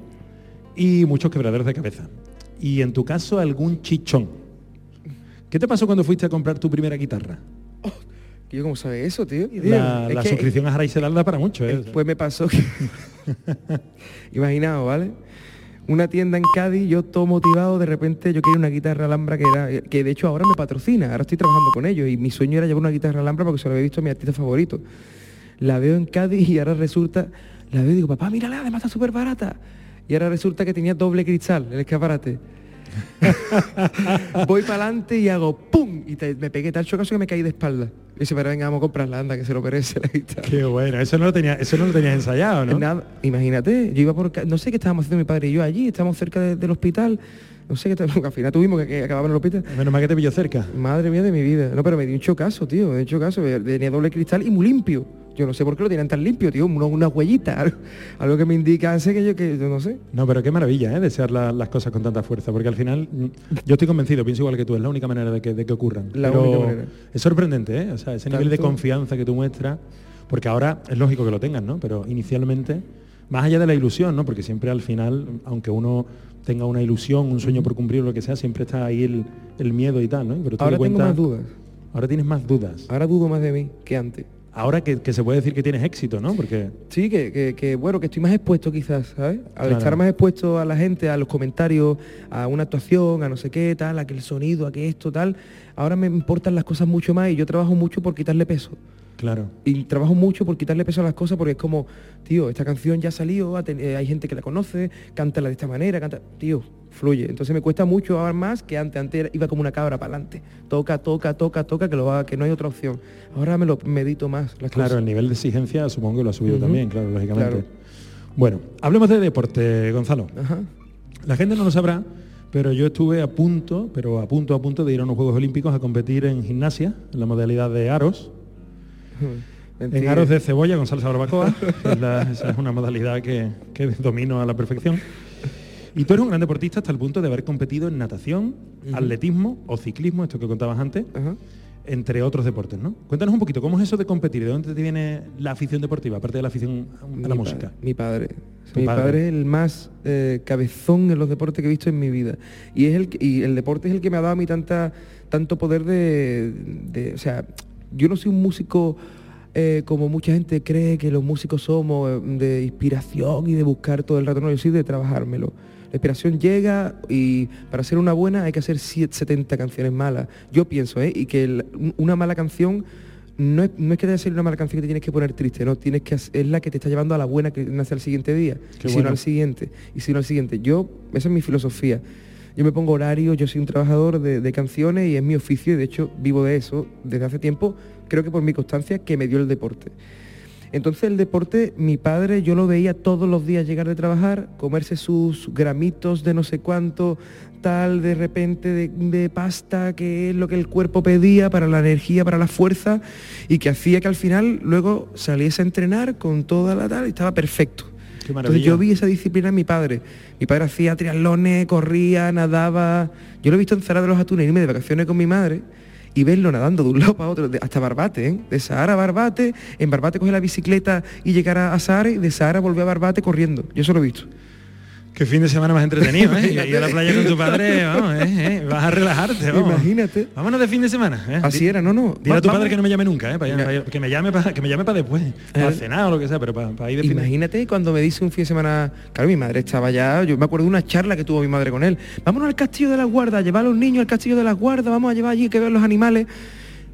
y muchos quebraderos de cabeza. Y en tu caso, algún chichón. ¿Qué te pasó cuando fuiste a comprar tu primera guitarra? ¿Y yo cómo sabe eso, tío? La, suscripción a Jaraiselal da para mucho, ¿eh? Después me pasó que... Imaginaos, ¿vale? Una tienda en Cádiz, yo todo motivado, de repente yo quería una guitarra Alhambra que era, que de hecho ahora me patrocina, ahora estoy trabajando con ellos y mi sueño era llevar una guitarra Alhambra porque se lo había visto a mi artista favorito. La veo en Cádiz y ahora resulta, la veo y digo, papá, mírala, además está súper barata. Y ahora resulta que tenía doble cristal el escaparate. Voy para adelante y hago ¡pum! Y te- me pegué tal chocazo que me caí de espalda. Y dice, pero venga, vamos a comprarla, anda, que se lo merece la guitarra. Qué bueno, eso no lo tenía, eso no lo tenías ensayado, ¿no? Nada, imagínate, yo iba por... No sé qué estábamos haciendo mi padre y yo allí, estábamos cerca de- del hospital. No sé qué al final tuvimos que, que acabar en el hospital. Menos mal que te pilló cerca. Madre mía de mi vida. No, pero me dio un chocazo, tío, me dio un chocazo. Tenía doble cristal y muy limpio. Yo no sé por qué lo tenían tan limpio, tío, una, una huellita, algo, algo que me indica, sé que yo que yo no sé. No, pero qué maravilla, ¿eh? Desear la- las cosas con tanta fuerza, porque al final mm, yo estoy convencido, pienso igual que tú, es la única manera de que, de que ocurran. La Pero única manera. Es sorprendente, ¿eh? O sea, ese nivel de confianza que tú muestras, porque ahora es lógico que lo tengas, ¿no? Pero inicialmente, más allá de la ilusión, ¿no? Porque siempre al final, aunque uno tenga una ilusión, un sueño por cumplir, lo que sea, siempre está ahí el, el miedo y tal, ¿no? Pero tú Ahora tengo más dudas. Ahora tienes más dudas. Ahora dudo más de mí que antes. Ahora que, que se puede decir que tienes éxito, ¿no? Porque Sí, que, que- que, bueno, que estoy más expuesto quizás, ¿sabes? Al Claro. estar más expuesto a la gente, a los comentarios, a una actuación, a no sé qué, tal, a que el sonido, a que esto, tal, ahora me importan las cosas mucho más y yo trabajo mucho por quitarle peso. Claro. Y trabajo mucho por quitarle peso a las cosas porque es como, tío, esta canción ya salió, eh, hay gente que la conoce, cántala de esta manera, canta, tío, fluye. Entonces me cuesta mucho ahora más que antes, antes iba como una cabra para adelante. Toca, toca, toca, toca, que lo haga, que no hay otra opción. Ahora me lo medito más las Claro, cosas. el nivel de exigencia supongo que lo ha subido también, claro, lógicamente. Claro. Bueno, hablemos de deporte, Gonzalo. Ajá. La gente no lo sabrá, pero yo estuve a punto, pero a punto, a punto de ir a unos Juegos Olímpicos a competir en gimnasia, en la modalidad de aros. En aros de cebolla con salsa barbacoa. es la- esa es una modalidad que, que domino a la perfección. Y tú eres un gran deportista hasta el punto de haber competido en natación, atletismo o ciclismo, esto que contabas antes, entre otros deportes, ¿no? Cuéntanos un poquito, ¿cómo es eso de competir? ¿De dónde te viene la afición deportiva, aparte de la afición a la música? Mi padre. Mi padre. padre. es el más eh, cabezón en los deportes que he visto en mi vida. Y es el y el deporte es el que me ha dado a mí tanta, tanto poder de, de- O sea, yo no soy un músico eh, como mucha gente cree que los músicos somos eh, de inspiración y de buscar todo el rato. No, yo soy de trabajármelo. La inspiración llega y para ser una buena hay que hacer siete- 70 canciones malas. Yo pienso, ¿eh? Y que el- una mala canción no es, no es que debe ser una mala canción que te tienes que poner triste, no, tienes que es la que te está llevando a la buena que nace al siguiente día, Qué y si bueno. no al siguiente, y si no al siguiente. Yo, esa es mi filosofía. Yo me pongo horario, yo soy un trabajador de, de canciones y es mi oficio y de hecho vivo de eso desde hace tiempo, creo que por mi constancia que me dio el deporte. Entonces el deporte, mi padre, yo lo veía todos los días llegar de trabajar, comerse sus gramitos de no sé cuánto, tal, de repente de, de pasta, que es lo que el cuerpo pedía para la energía, para la fuerza, y que hacía que al final luego saliese a entrenar con toda la tal y estaba perfecto. Qué Entonces yo vi esa disciplina en mi padre. Mi padre hacía triatlones, corría, nadaba. Yo lo he visto en Zara de los Atunes, irme de vacaciones con mi madre y verlo nadando de un lado para otro, hasta Barbate, ¿eh? de Sahara a Barbate, en Barbate coge la bicicleta y llegar a, Sahara y de Sahara volver a Barbate corriendo. Yo eso lo he visto. Qué fin de semana más entretenido, ¿eh? Ir a la playa con tu padre, vamos, ¿eh? ¿eh? Vas a relajarte, vamos. Imagínate. Vámonos de fin de semana, ¿eh? Así era, no, no. Dile a tu padre que no me llame nunca, ¿eh? Para- que me llame para que me llame para después, para Eh. cenar o lo que sea, pero para, para ir de fin de Imagínate cuando me dice un fin de semana, claro, mi madre estaba ya, yo me acuerdo de una charla que tuvo mi madre con él. Vámonos al castillo de las guardas, llevar a los niños al castillo de las guardas, vamos a llevar allí que ver los animales.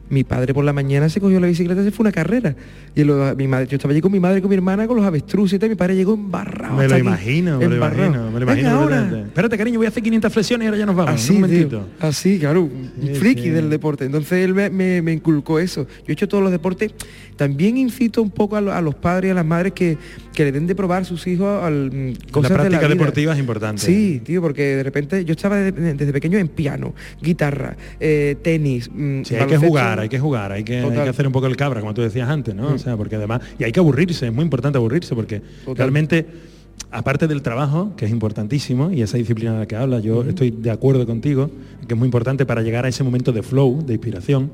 Mi padre por la mañana se cogió la bicicleta y se fue una carrera. Y lo- mi madre, yo estaba allí con mi madre con mi hermana con los avestruces y mi padre llegó embarrado. Me lo imagino, me lo imagino, me lo imagino. ahora. Espérate, cariño, voy a hacer 500 flexiones y ahora ya nos vamos. Así, un tío, así, claro, un Sí, friki sí. del deporte. Entonces él me, me- me inculcó eso. Yo he hecho todos los deportes. También incito un poco a, lo- a los padres y a las madres que, que le den de probar a sus hijos al, mm, cosas la de práctica vida. deportiva es importante. Sí, tío, porque de repente yo estaba desde, desde pequeño en piano, guitarra, eh, tenis. mm, Sí, hay que baloncesto. Jugar, hay que jugar, hay que, hay Total. que hacer un poco el cabra, como tú decías antes, ¿no? O Mm. sea, porque además, y hay que aburrirse, es muy importante aburrirse, porque Total. realmente, aparte del trabajo, que es importantísimo, y esa disciplina de la que hablas, yo estoy de acuerdo contigo, que es muy importante para llegar a ese momento de flow, de inspiración,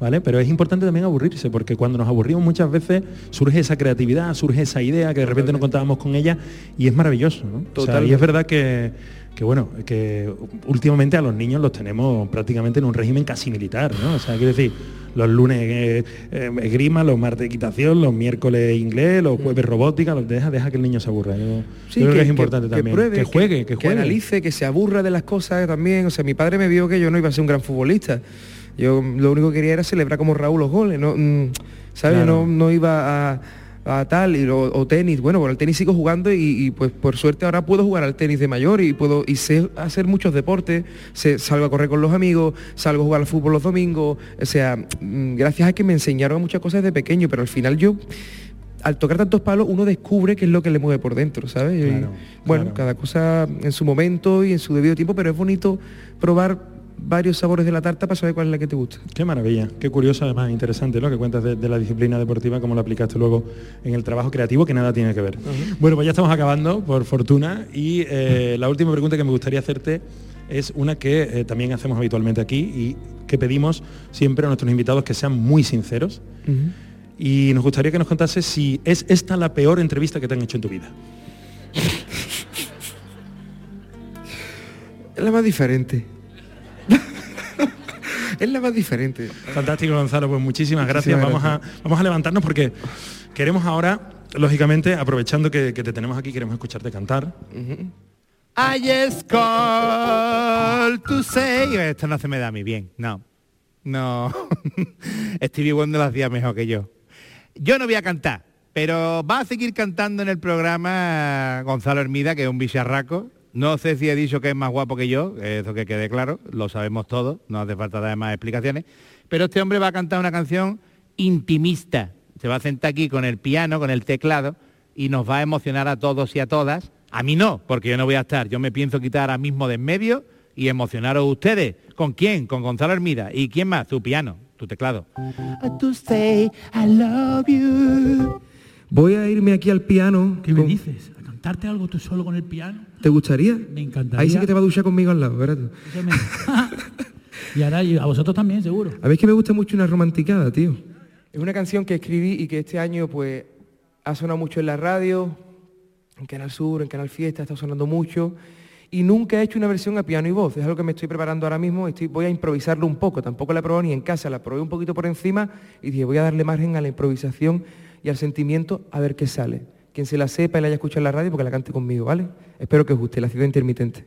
¿vale? Pero es importante también aburrirse, porque cuando nos aburrimos muchas veces surge esa creatividad, surge esa idea que de repente no contábamos con ella, y es maravilloso, ¿no? O sea, y es verdad que, que, bueno, que últimamente a los niños los tenemos prácticamente en un régimen casi militar, ¿no? O sea, quiero decir, los lunes eh, eh, esgrima, los martes equitación, los miércoles inglés, los jueves robótica, los deja, deja que el niño se aburra. Yo, yo Sí, creo que, es importante también. pruebe, que juegue, que, juegue. analice, que se aburra de las cosas también. O sea, mi padre me vio que yo no iba a ser un gran futbolista. Yo lo único que quería era celebrar como Raúl los goles, ¿no? Mm, ¿Sabes? Claro. No, no iba a, a tal, y lo- o tenis. Bueno, por el tenis sigo jugando y, y, pues por suerte ahora puedo jugar al tenis de mayor y puedo y sé hacer muchos deportes. Sé- salgo a correr con los amigos, salgo a jugar al fútbol los domingos. O sea, mm, gracias a que me enseñaron muchas cosas de pequeño, pero al final yo al tocar tantos palos uno descubre qué es lo que le mueve por dentro, ¿sabes? Y, bueno, claro. cada cosa en su momento y en su debido tiempo, pero es bonito probar varios sabores de la tarta para saber cuál es la que te gusta. Qué maravilla, qué curioso además, interesante lo que cuentas de, de la disciplina deportiva, cómo lo aplicaste luego en el trabajo creativo, que nada tiene que ver. Bueno, pues ya estamos acabando, por fortuna, y eh, la última pregunta que me gustaría hacerte es una que eh, también hacemos habitualmente aquí y que pedimos siempre a nuestros invitados que sean muy sinceros. Y nos gustaría que nos contases si es esta la peor entrevista que te han hecho en tu vida. La más diferente. Es la más diferente. Fantástico, Gonzalo, pues muchísimas gracias. Vamos, A, vamos a levantarnos porque queremos ahora, lógicamente, aprovechando que, que te tenemos aquí, queremos escucharte cantar. I just call to say... Esto no se me da a mí bien, no. No. Stevie Wonder lo hacía mejor que yo. Yo no voy a cantar, pero va a seguir cantando en el programa Gonzalo Hermida, que es un bicharraco. No sé si he dicho que es más guapo que yo, eso que quede claro, lo sabemos todos, no hace falta dar más explicaciones. Pero este hombre va a cantar una canción intimista. Se va a sentar aquí con el piano, con el teclado, y nos va a emocionar a todos y a todas. A mí no, porque yo no voy a estar. Yo me pienso quitar ahora mismo de en medio y emocionaros ustedes. ¿Con quién? Con Gonzalo Hermida. ¿Y quién más? Tu piano, tu teclado. To say I love you. Voy a irme aquí al piano. ¿Qué me dices? ¿A cantarte algo tú solo con el piano? ¿Te gustaría? Me encantaría. Ahí sí que te va a duchar conmigo al lado, ¿verdad? y ahora y a vosotros también, seguro. A es que me gusta mucho una romanticada, tío. Es una canción que escribí y que este año pues ha sonado mucho en la radio, en Canal Sur, en Canal Fiesta, está sonando mucho. Y nunca he hecho una versión a piano y voz. Es algo que me estoy preparando ahora mismo. Estoy, voy a improvisarlo un poco. Tampoco la he probado ni en casa. La probé un poquito por encima y dije, voy a darle margen a la improvisación y al sentimiento a ver qué sale. Quien se la sepa y la haya escuchado en la radio, porque la cante conmigo, ¿vale? Espero que os guste. La ciudad intermitente.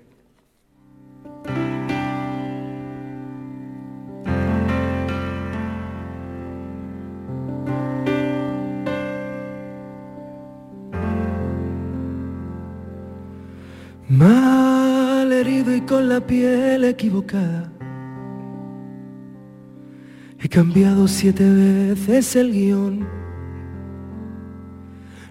Mal herido y con la piel equivocada. He cambiado siete veces el guion.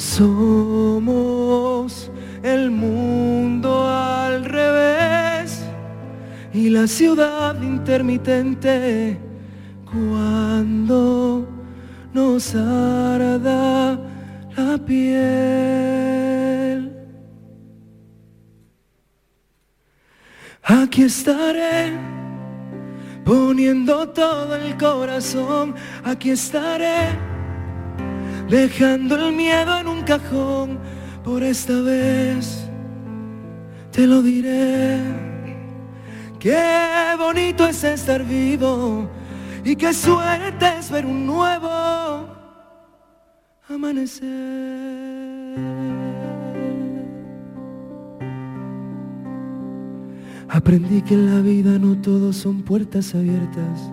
Somos el mundo al revés y la ciudad intermitente cuando nos arda la piel. Aquí estaré poniendo todo el corazón, aquí estaré, dejando el miedo en un cajón, por esta vez te lo diré. Qué bonito es estar vivo y qué suerte es ver un nuevo amanecer. Aprendí que en la vida no todos son puertas abiertas,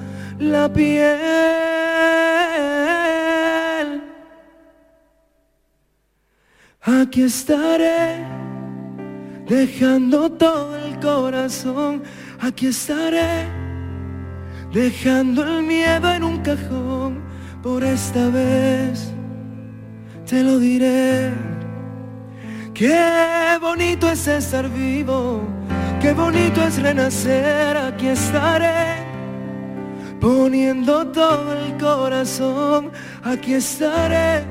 la piel. Aquí estaré, dejando todo el corazón, aquí estaré, dejando el miedo en un cajón, por esta vez te lo diré. Qué bonito es estar vivo, qué bonito es renacer, aquí estaré, poniendo todo el corazón, aquí estaré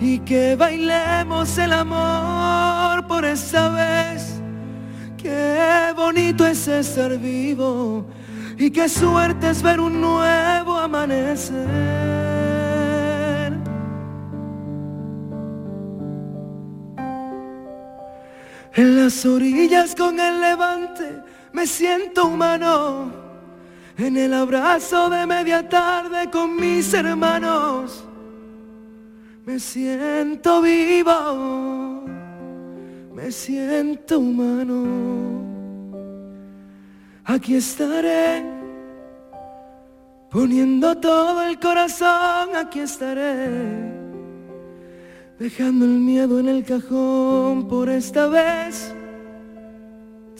y que bailemos el amor por esta vez. Qué bonito es estar vivo y qué suerte es ver un nuevo amanecer. En las orillas con el levante me siento humano. En el abrazo de media tarde con mis hermanos me siento vivo, me siento humano. Aquí estaré, poniendo todo el corazón, aquí estaré, dejando el miedo en el cajón por esta vez,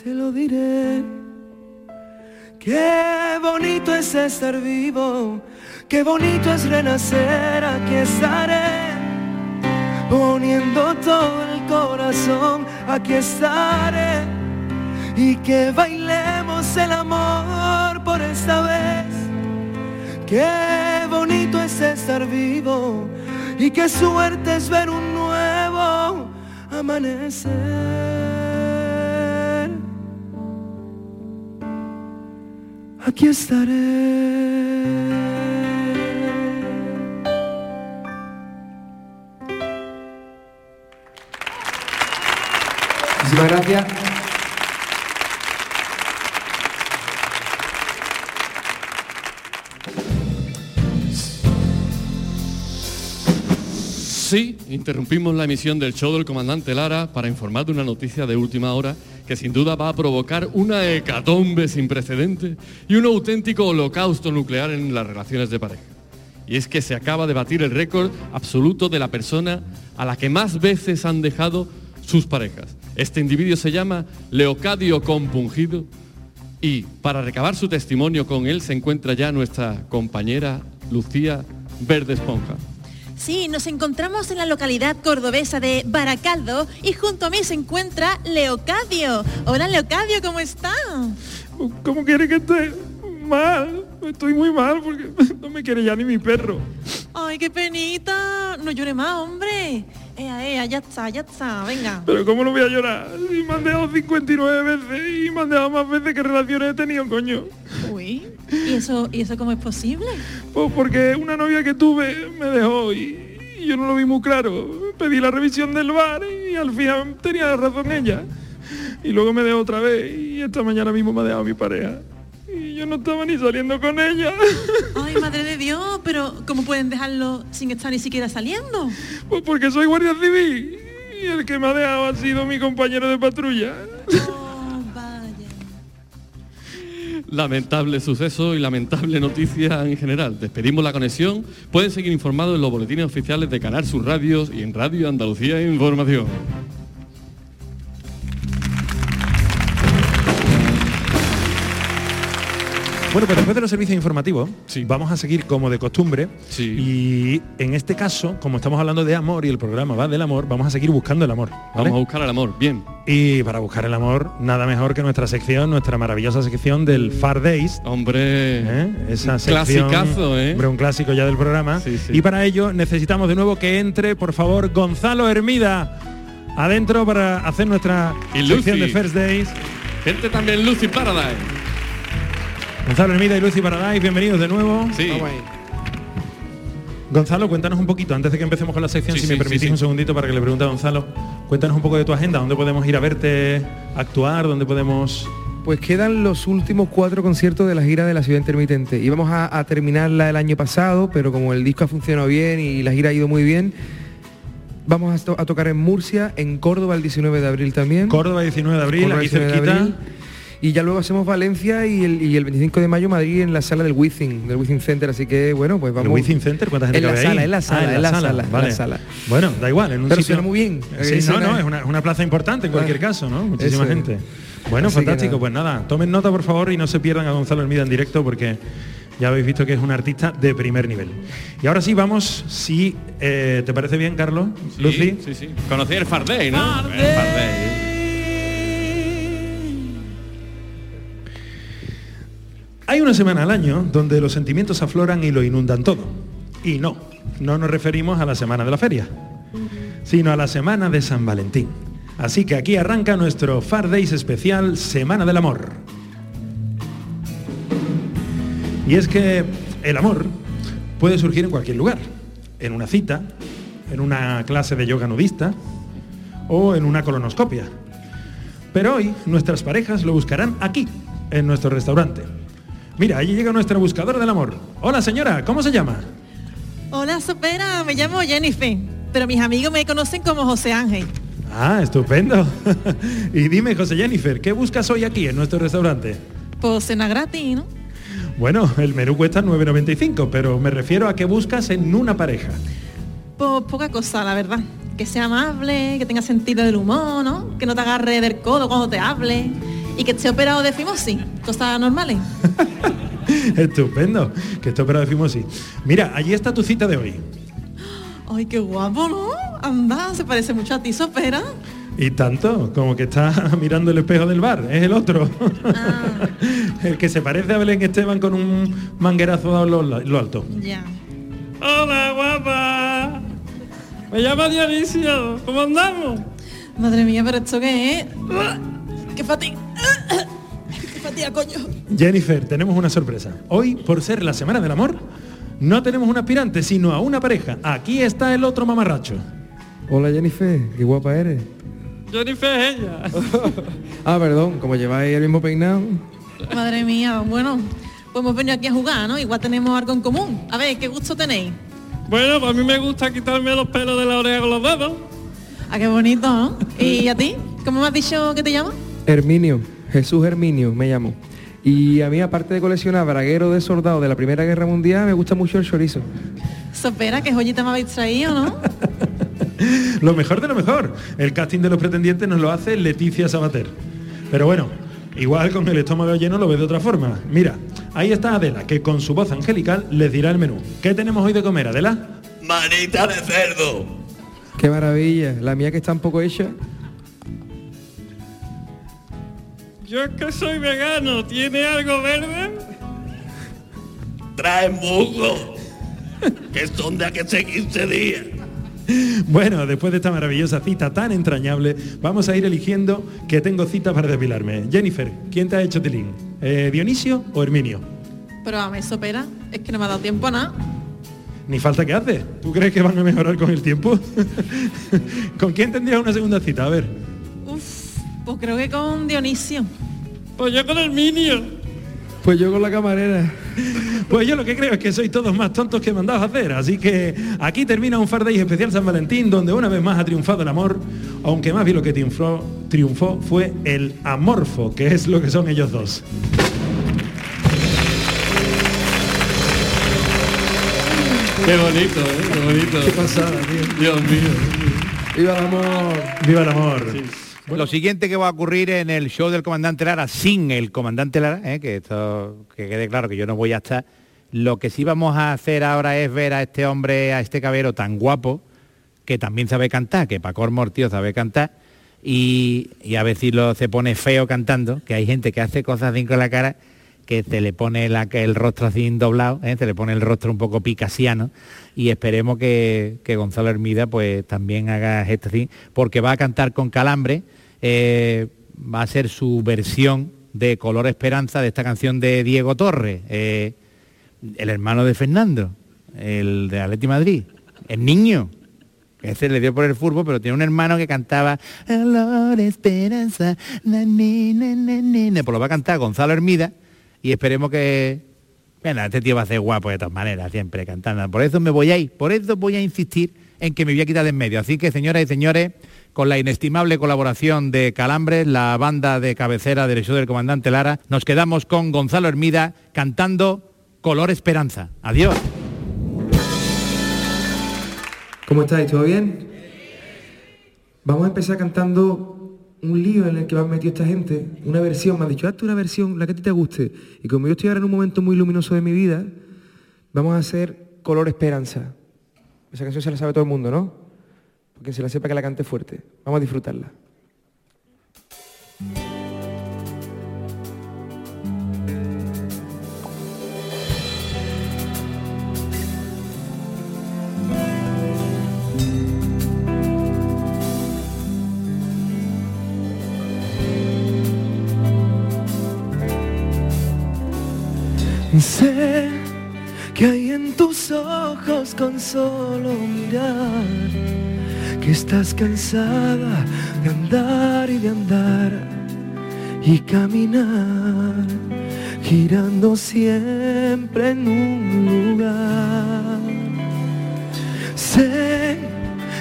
te lo diré. Qué bonito es estar vivo, qué bonito es renacer, aquí estaré, poniendo todo el corazón, aquí estaré, y que bailemos el amor por esta vez. Qué bonito es estar vivo, y qué suerte es ver un nuevo amanecer. Aquí estaré. Muchísimas gracias. Sí, interrumpimos la emisión del show del comandante Lara para informar de una noticia de última hora que sin duda va a provocar una hecatombe sin precedentes y un auténtico holocausto nuclear en las relaciones de pareja. Y es que se acaba de batir el récord absoluto de la persona a la que más veces han dejado sus parejas. Este individuo se llama Leocadio Compungido y para recabar su testimonio con él se encuentra ya nuestra compañera Lucía Verde Esponja. Sí, nos encontramos en la localidad cordobesa de Baracaldo y junto a mí se encuentra Leocadio. Hola Leocadio, ¿cómo está? ¿Cómo quiere que esté? Mal, estoy muy mal porque no me quiere ya ni mi perro. Ay, qué penita. No llore más, hombre. Ea, ea, ya está, ya está, venga. Pero ¿cómo no voy a llorar? Si me han dejado 59 veces y me han dejado más veces que relaciones he tenido, coño. Uy, ¿y eso, ¿y eso cómo es posible? Pues porque una novia que tuve me dejó y, y yo no lo vi muy claro. Pedí la revisión del bar y al final tenía razón ella. Y luego me dejó otra vez y esta mañana mismo me ha dejado mi pareja. Yo no estaba ni saliendo con ella. Ay, madre de Dios, pero ¿cómo pueden dejarlo sin estar ni siquiera saliendo? Pues porque soy guardia civil y el que me ha dejado ha sido mi compañero de patrulla. Oh, vaya. Lamentable suceso y lamentable noticia en general. Despedimos la conexión. Pueden seguir informados en los boletines oficiales de Canal Sur Radios y en Radio Andalucía Información. Bueno, pues después de los servicios informativos, Sí. vamos a seguir como de costumbre. Sí. Y en este caso, como estamos hablando de amor y el programa va del amor, vamos a seguir buscando el amor. ¿vale? Vamos a buscar el amor. Bien. Y para buscar el amor, nada mejor que nuestra sección, nuestra maravillosa sección del Far Days. Hombre. ¿eh? Esa sección, clasicazo, ¿eh? hombre, un clásico ya del programa. Sí. Y para ello necesitamos de nuevo que entre, por favor, Gonzalo Hermida adentro para hacer nuestra Y sección de First Days. Gente también Lucy Paradise. Gonzalo Hermida y Lucy Paradise, bienvenidos de nuevo. Sí. Gonzalo, cuéntanos un poquito, antes de que empecemos con la sección, Sí, si sí, me permitís sí, sí. un segundito para que le pregunte a Gonzalo, cuéntanos un poco de tu agenda, dónde podemos ir a verte, actuar, dónde podemos... Pues quedan los últimos cuatro conciertos de la gira de la ciudad intermitente. Íbamos a, a terminarla el año pasado, pero como el disco ha funcionado bien y la gira ha ido muy bien, vamos a, to- a tocar en Murcia, en Córdoba el 19 de abril también. Córdoba 19 de abril, Córdoba, aquí 19 de cerquita. Y ya luego hacemos Valencia y el, y el 25 de mayo Madrid en la sala del Wizzing, del Wizzing Center. Así que bueno, pues vamos. ¿El Wizzing Center? ¿Cuánta gente En la cabe sala, ahí? en la sala, Ah, en la sala, en vale. la sala. Bueno, da igual, en un Pero sitio... suena muy bien. Sí, Eh, no, no, es una, plaza importante en cualquier Ah, caso, ¿no? Muchísima eso gente. Bueno, Así fantástico, nada. pues nada, tomen nota por favor y no se pierdan a Gonzalo Hermida en directo porque ya habéis visto que es un artista de primer nivel. Y ahora sí, vamos, si eh, te parece bien, Carlos, Sí, Lucy. Sí, sí. Conocí el Far Day, ¿no? El Far Hay una semana al año donde los sentimientos afloran y lo inundan todo. Y no, no nos referimos a la semana de la feria, sino a la semana de San Valentín. Así que aquí arranca nuestro Far Days especial Semana del Amor. Y es que el amor puede surgir en cualquier lugar, en una cita, en una clase de yoga nudista o en una colonoscopia. Pero hoy nuestras parejas lo buscarán aquí, en nuestro restaurante. Mira, allí llega nuestra buscadora del amor. Hola señora, ¿cómo se llama? Hola, Sopera, me llamo Jennifer, pero mis amigos me conocen como José Ángel. Ah, estupendo. y dime, José Jennifer, ¿qué buscas hoy aquí en nuestro restaurante? Pues cena gratis, ¿no? Bueno, el menú cuesta 9,95, pero me refiero a qué buscas en una pareja. Pues poca cosa, la verdad. Que sea amable, que tenga sentido del humor, ¿no? Que no te agarre del codo cuando te hable. Y que esté operado de fimosis. Cosas normales. Estupendo, que esto pero decimos sí. Mira, allí está tu cita de hoy. Ay, qué guapo, ¿no? Anda, se parece mucho a ti, Sopera. Y tanto, como que está mirando el espejo del bar, es el otro. Ah, el que se parece a Belén Esteban con un manguerazo dado en lo, lo alto. ya. Hola, guapa. Me llamo Dionisio. ¿Cómo andamos? Madre mía, pero esto qué es. ¡Qué fatiga! ¡Qué fatiga, coño! Jennifer, tenemos una sorpresa. Hoy, por ser la Semana del Amor, no tenemos un aspirante, sino a una pareja. Aquí está el otro mamarracho. Hola Jennifer, qué guapa eres. Jennifer es ella. Ah, perdón, como lleváis el mismo peinado. Madre mía, bueno, pues hemos venido aquí a jugar, ¿no? Igual tenemos algo en común. A ver, ¿qué gusto tenéis? Bueno, pues a mí me gusta quitarme los pelos de la oreja con los dedos. Ah, qué bonito, ¿no? ¿Y a ti? ¿Cómo me has dicho que te llamas? Herminio, Jesús Herminio me llamo. Y a mí, aparte de coleccionar braguero de soldado de la Primera Guerra Mundial, me gusta mucho el chorizo. Sopera, ¿qué joyita me habéis traído, no? Lo mejor de lo mejor. El casting de los pretendientes nos lo hace Leticia Sabater. Pero bueno, igual con el estómago lleno lo ves de otra forma. Mira, ahí está Adela, que con su voz angelical les dirá el menú. ¿Qué tenemos hoy de comer, Adela? Manita de cerdo. Qué maravilla. La mía que está un poco hecha. Yo es que soy vegano. ¿Tiene algo verde? Trae musgo. que son de hace 15 días. Bueno, después de esta maravillosa cita tan entrañable, vamos a ir eligiendo que tengo cita para depilarme. Jennifer, ¿quién te ha hecho tilín? Eh, ¿Dionisio o Herminio? Pero a mí, Sopera, es que no me ha dado tiempo a nada. Ni falta que hace. ¿Tú crees que van a mejorar con el tiempo? ¿Con quién tendrías una segunda cita? A ver. Pues creo que con Dionisio. Pues yo con el minio. Pues yo con la camarera. Pues yo lo que creo es que sois todos más tontos que mandados a hacer. Así que aquí termina un Far Day especial San Valentín, donde una vez más ha triunfado el amor, aunque más bien lo que triunfó, triunfó fue el amorfo, que es lo que son ellos dos. Qué bonito, ¿eh? Qué bonito. Qué pasada, tío. Dios mío. Viva el amor. ¡Viva el amor! Lo siguiente que va a ocurrir en el show del comandante Lara, sin el comandante Lara, ¿eh? que esto que quede claro que yo no voy a estar, lo que sí vamos a hacer ahora es ver a este hombre, a este cabero tan guapo, que también sabe cantar, que Paco Mortío sabe cantar, y, a ver si lo, se pone feo cantando, que hay gente que hace cosas así con la cara que se le pone el rostro así doblado, ¿eh? se le pone el rostro un poco picasiano y esperemos que, que Gonzalo Hermida pues también haga esto así, porque va a cantar con calambre, eh, va a ser su versión de Color Esperanza de esta canción de Diego Torres, eh, el hermano de Fernando, el de Atleti Madrid, el niño. Ese le dio por el fútbol, pero tiene un hermano que cantaba Color Esperanza, na, ni, na". pues lo va a cantar Gonzalo Hermida y esperemos que... Bueno, este tío va a ser guapo de todas maneras, siempre cantando. Por eso me voy a ir, por eso voy a insistir en que me voy a quitar de en medio. Así que, señoras y señores, con la inestimable colaboración de Calambres, la banda de cabecera show del comandante Lara, nos quedamos con Gonzalo Hermida cantando Color Esperanza. Adiós. ¿Cómo estáis? ¿Todo bien? Vamos a empezar cantando un lío en el que me han metido esta gente, una versión, me han dicho, hazte una versión, la que a ti te guste. Y como yo estoy ahora en un momento muy luminoso de mi vida, vamos a hacer Color Esperanza. Esa canción se la sabe todo el mundo, ¿no? Porque se la sepa que la cante fuerte. Vamos a disfrutarla. Sé que hay en tus ojos con solo mirar que estás cansada de andar y de andar y caminar girando siempre en un lugar. Sé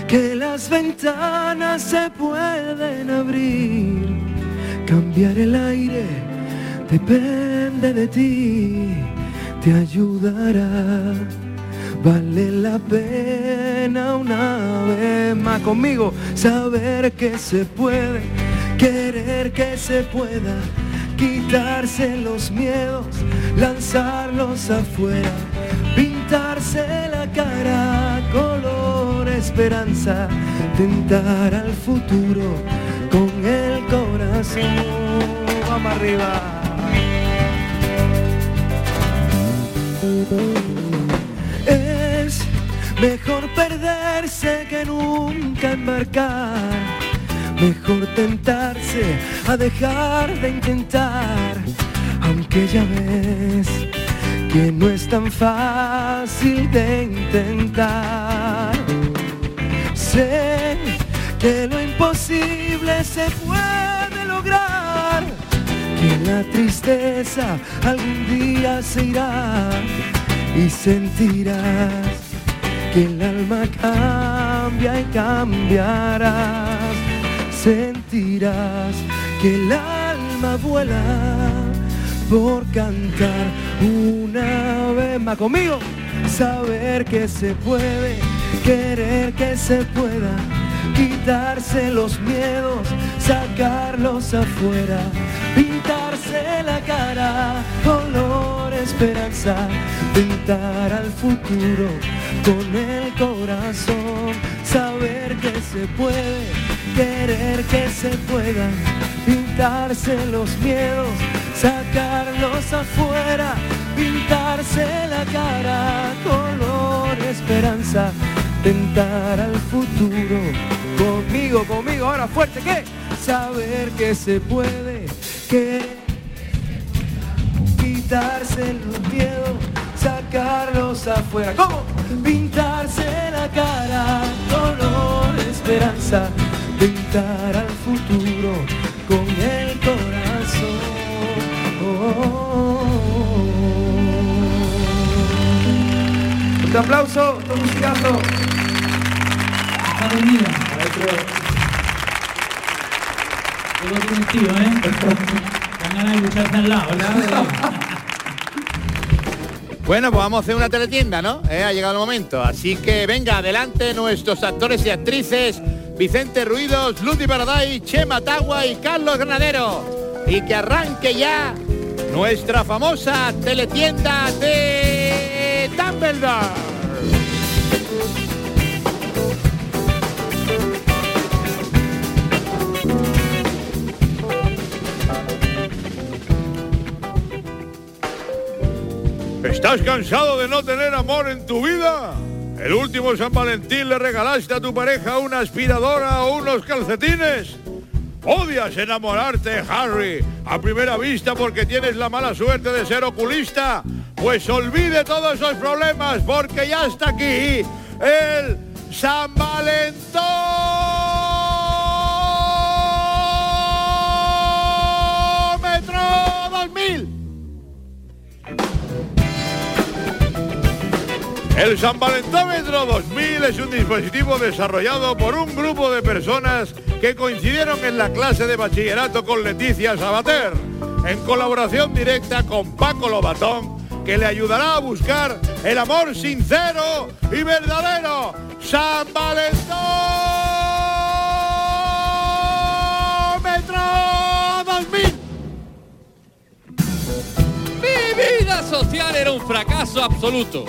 que las ventanas se pueden abrir, cambiar el aire depende de ti, te ayudará. Vale la pena una vez más conmigo saber que se puede, querer que se pueda, quitarse los miedos, lanzarlos afuera, pintarse la cara color esperanza, tentar al futuro con el corazón. Arriba. Mejor perderse que nunca embarcar. Mejor tentarse a dejar de intentar. Aunque ya ves que no es tan fácil de intentar. Sé que lo imposible se puede lograr que la tristeza algún día se irá y sentirás que el alma cambia y cambiarás. Sentirás que el alma vuela por cantar una vez más conmigo. Saber que se puede, querer que se pueda, quitarse los miedos, sacarlos afuera, pintarse la cara, color esperanza, pintar al futuro con el corazón, saber que se puede, querer que se pueda, pintarse los miedos, sacarlos afuera, pintarse la cara, color esperanza, tentar al futuro, conmigo, conmigo, ahora fuerte, ¿qué? Saber que se puede, que quitarse los miedos, sacarlos afuera, ¿cómo? Pintarse la cara, color esperanza, pintar al futuro con el corazón. Un aplauso, un musicazo. Todo ¿eh? Dan ganas de lucharse al lado, ¿verdad? Bueno, pues vamos a hacer una teletienda, ¿no? Eh, ha llegado el momento. Así que venga, adelante nuestros actores y actrices Vicente Ruidos, Luti Paraday, Chema Tagua y Carlos Granadero. Y que arranque ya nuestra famosa teletienda de Dumbledore. ¿Estás cansado de no tener amor en tu vida? ¿El último San Valentín le regalaste a tu pareja una aspiradora o unos calcetines? ¿Odias enamorarte, Harry, a primera vista porque tienes la mala suerte de ser oculista? Pues olvide todos esos problemas porque ya está aquí el San Valentómetro 2000. El San Valentómetro 2000 es un dispositivo desarrollado por un grupo de personas que coincidieron en la clase de bachillerato con Leticia Sabater, en colaboración directa con Paco Lobatón, que le ayudará a buscar el amor sincero y verdadero. San Valentómetro 2000. Mi vida social era un fracaso absoluto.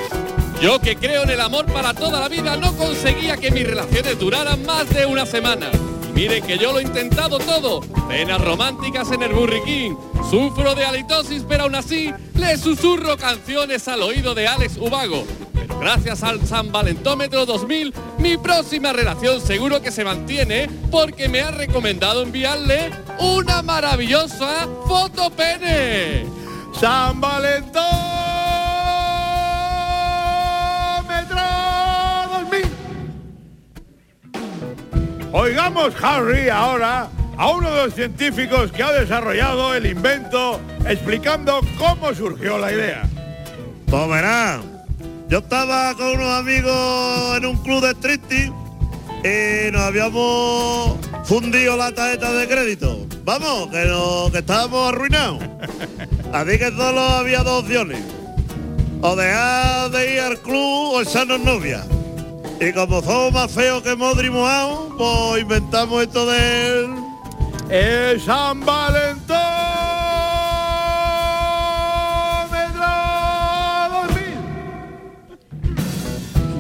Yo que creo en el amor para toda la vida no conseguía que mis relaciones duraran más de una semana. Y miren que yo lo he intentado todo. Cenas románticas en el burriquín. Sufro de halitosis, pero aún así le susurro canciones al oído de Alex Ubago. Pero gracias al San Valentómetro 2000, mi próxima relación seguro que se mantiene porque me ha recomendado enviarle una maravillosa foto pene. San Valentómetro Oigamos, Harry, ahora a uno de los científicos que ha desarrollado el invento explicando cómo surgió la idea. Pues verán, yo estaba con unos amigos en un club de striptease y nos habíamos fundido la tarjeta de crédito. Vamos, que, no, que estábamos arruinados. Así que solo había dos opciones. O dejar de ir al club o echarnos novia. Y como somos más feos que Modri mojado, pues inventamos esto del... El San 2000.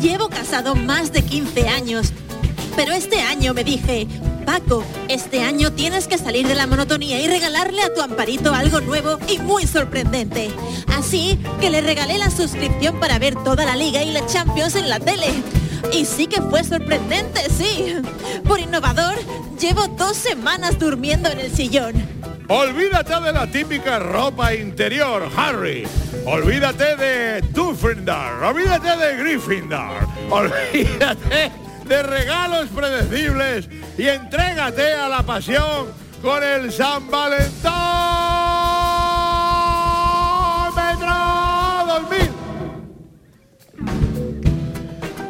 Llevo casado más de 15 años, pero este año me dije, Paco, este año tienes que salir de la monotonía y regalarle a tu amparito algo nuevo y muy sorprendente. Así que le regalé la suscripción para ver toda la liga y la Champions en la tele. Y sí que fue sorprendente, sí. Por innovador, llevo dos semanas durmiendo en el sillón. Olvídate de la típica ropa interior, Harry. Olvídate de Dufrindar. Olvídate de Gryffindor. Olvídate de regalos predecibles y entrégate a la pasión con el San Valentómetro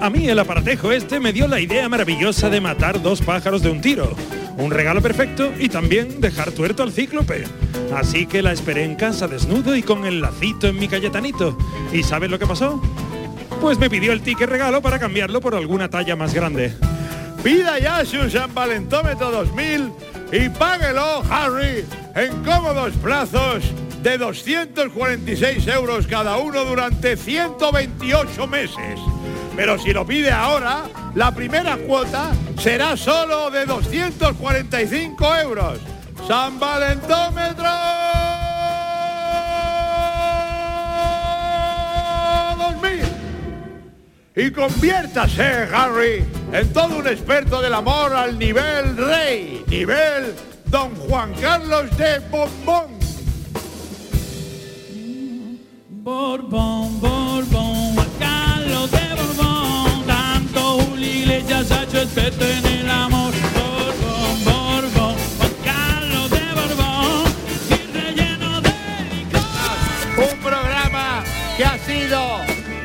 A mí el aparatejo este me dio la idea maravillosa de matar dos pájaros de un tiro. Un regalo perfecto y también dejar tuerto al cíclope. Así que la esperé en casa desnudo y con el lacito en mi Cayetanito. ¿Y sabes lo que pasó? Pues me pidió el ticket regalo para cambiarlo por alguna talla más grande. Pida ya su San Valentómetro 2000 y páguelo, Harry, en cómodos plazos de 246 euros cada uno durante 128 meses. Pero si lo pide ahora, la primera cuota será solo de 245 euros. San Valentómetro 2000. Y conviértase, Harry, en todo un experto del amor al nivel rey, nivel Don Juan Carlos de Bombón. Borbón, Julio Iglesias ha hecho Carlos de relleno de Un programa que ha sido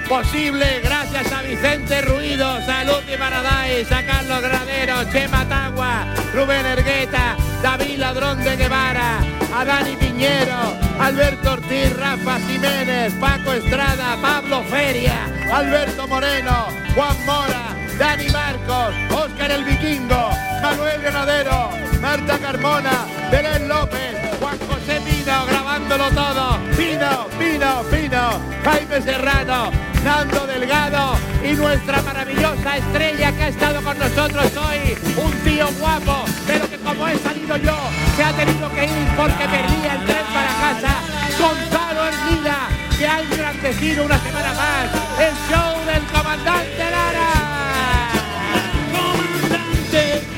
posible gracias a Vicente Ruidos, a Luti Paradise, a Carlos Granero, Chema Tagua, Rubén Ergueta, David Ladrón de Guevara, a Dani Piñero, Alberto Ortiz, Rafa Jiménez, Paco Estrada, Pablo Feria, Alberto Moreno, Juan Mora, Dani Marcos, Óscar el Vikingo, Manuel Ganadero, Marta Carmona, Belén López, Juan José Pino, grabándolo todo, Pino, Pino, Pino, Jaime Serrano, Nando Delgado y nuestra maravillosa estrella que ha estado con nosotros hoy, un tío guapo, pero que como he salido yo, se ha tenido que ir porque perdía el tren para casa, Gonzalo Hermida, que ha engrandecido una semana más el show del comandante Lara. Comandante.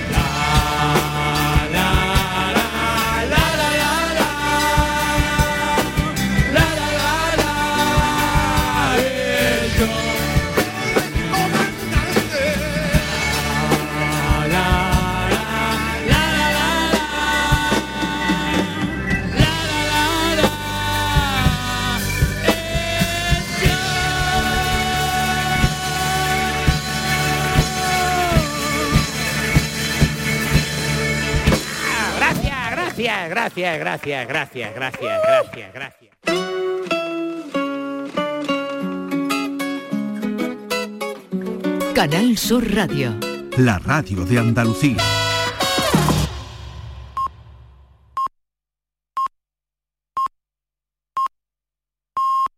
Gracias, gracias, gracias, gracias, gracias, gracias, gracias. Canal Sur Radio. La radio de Andalucía.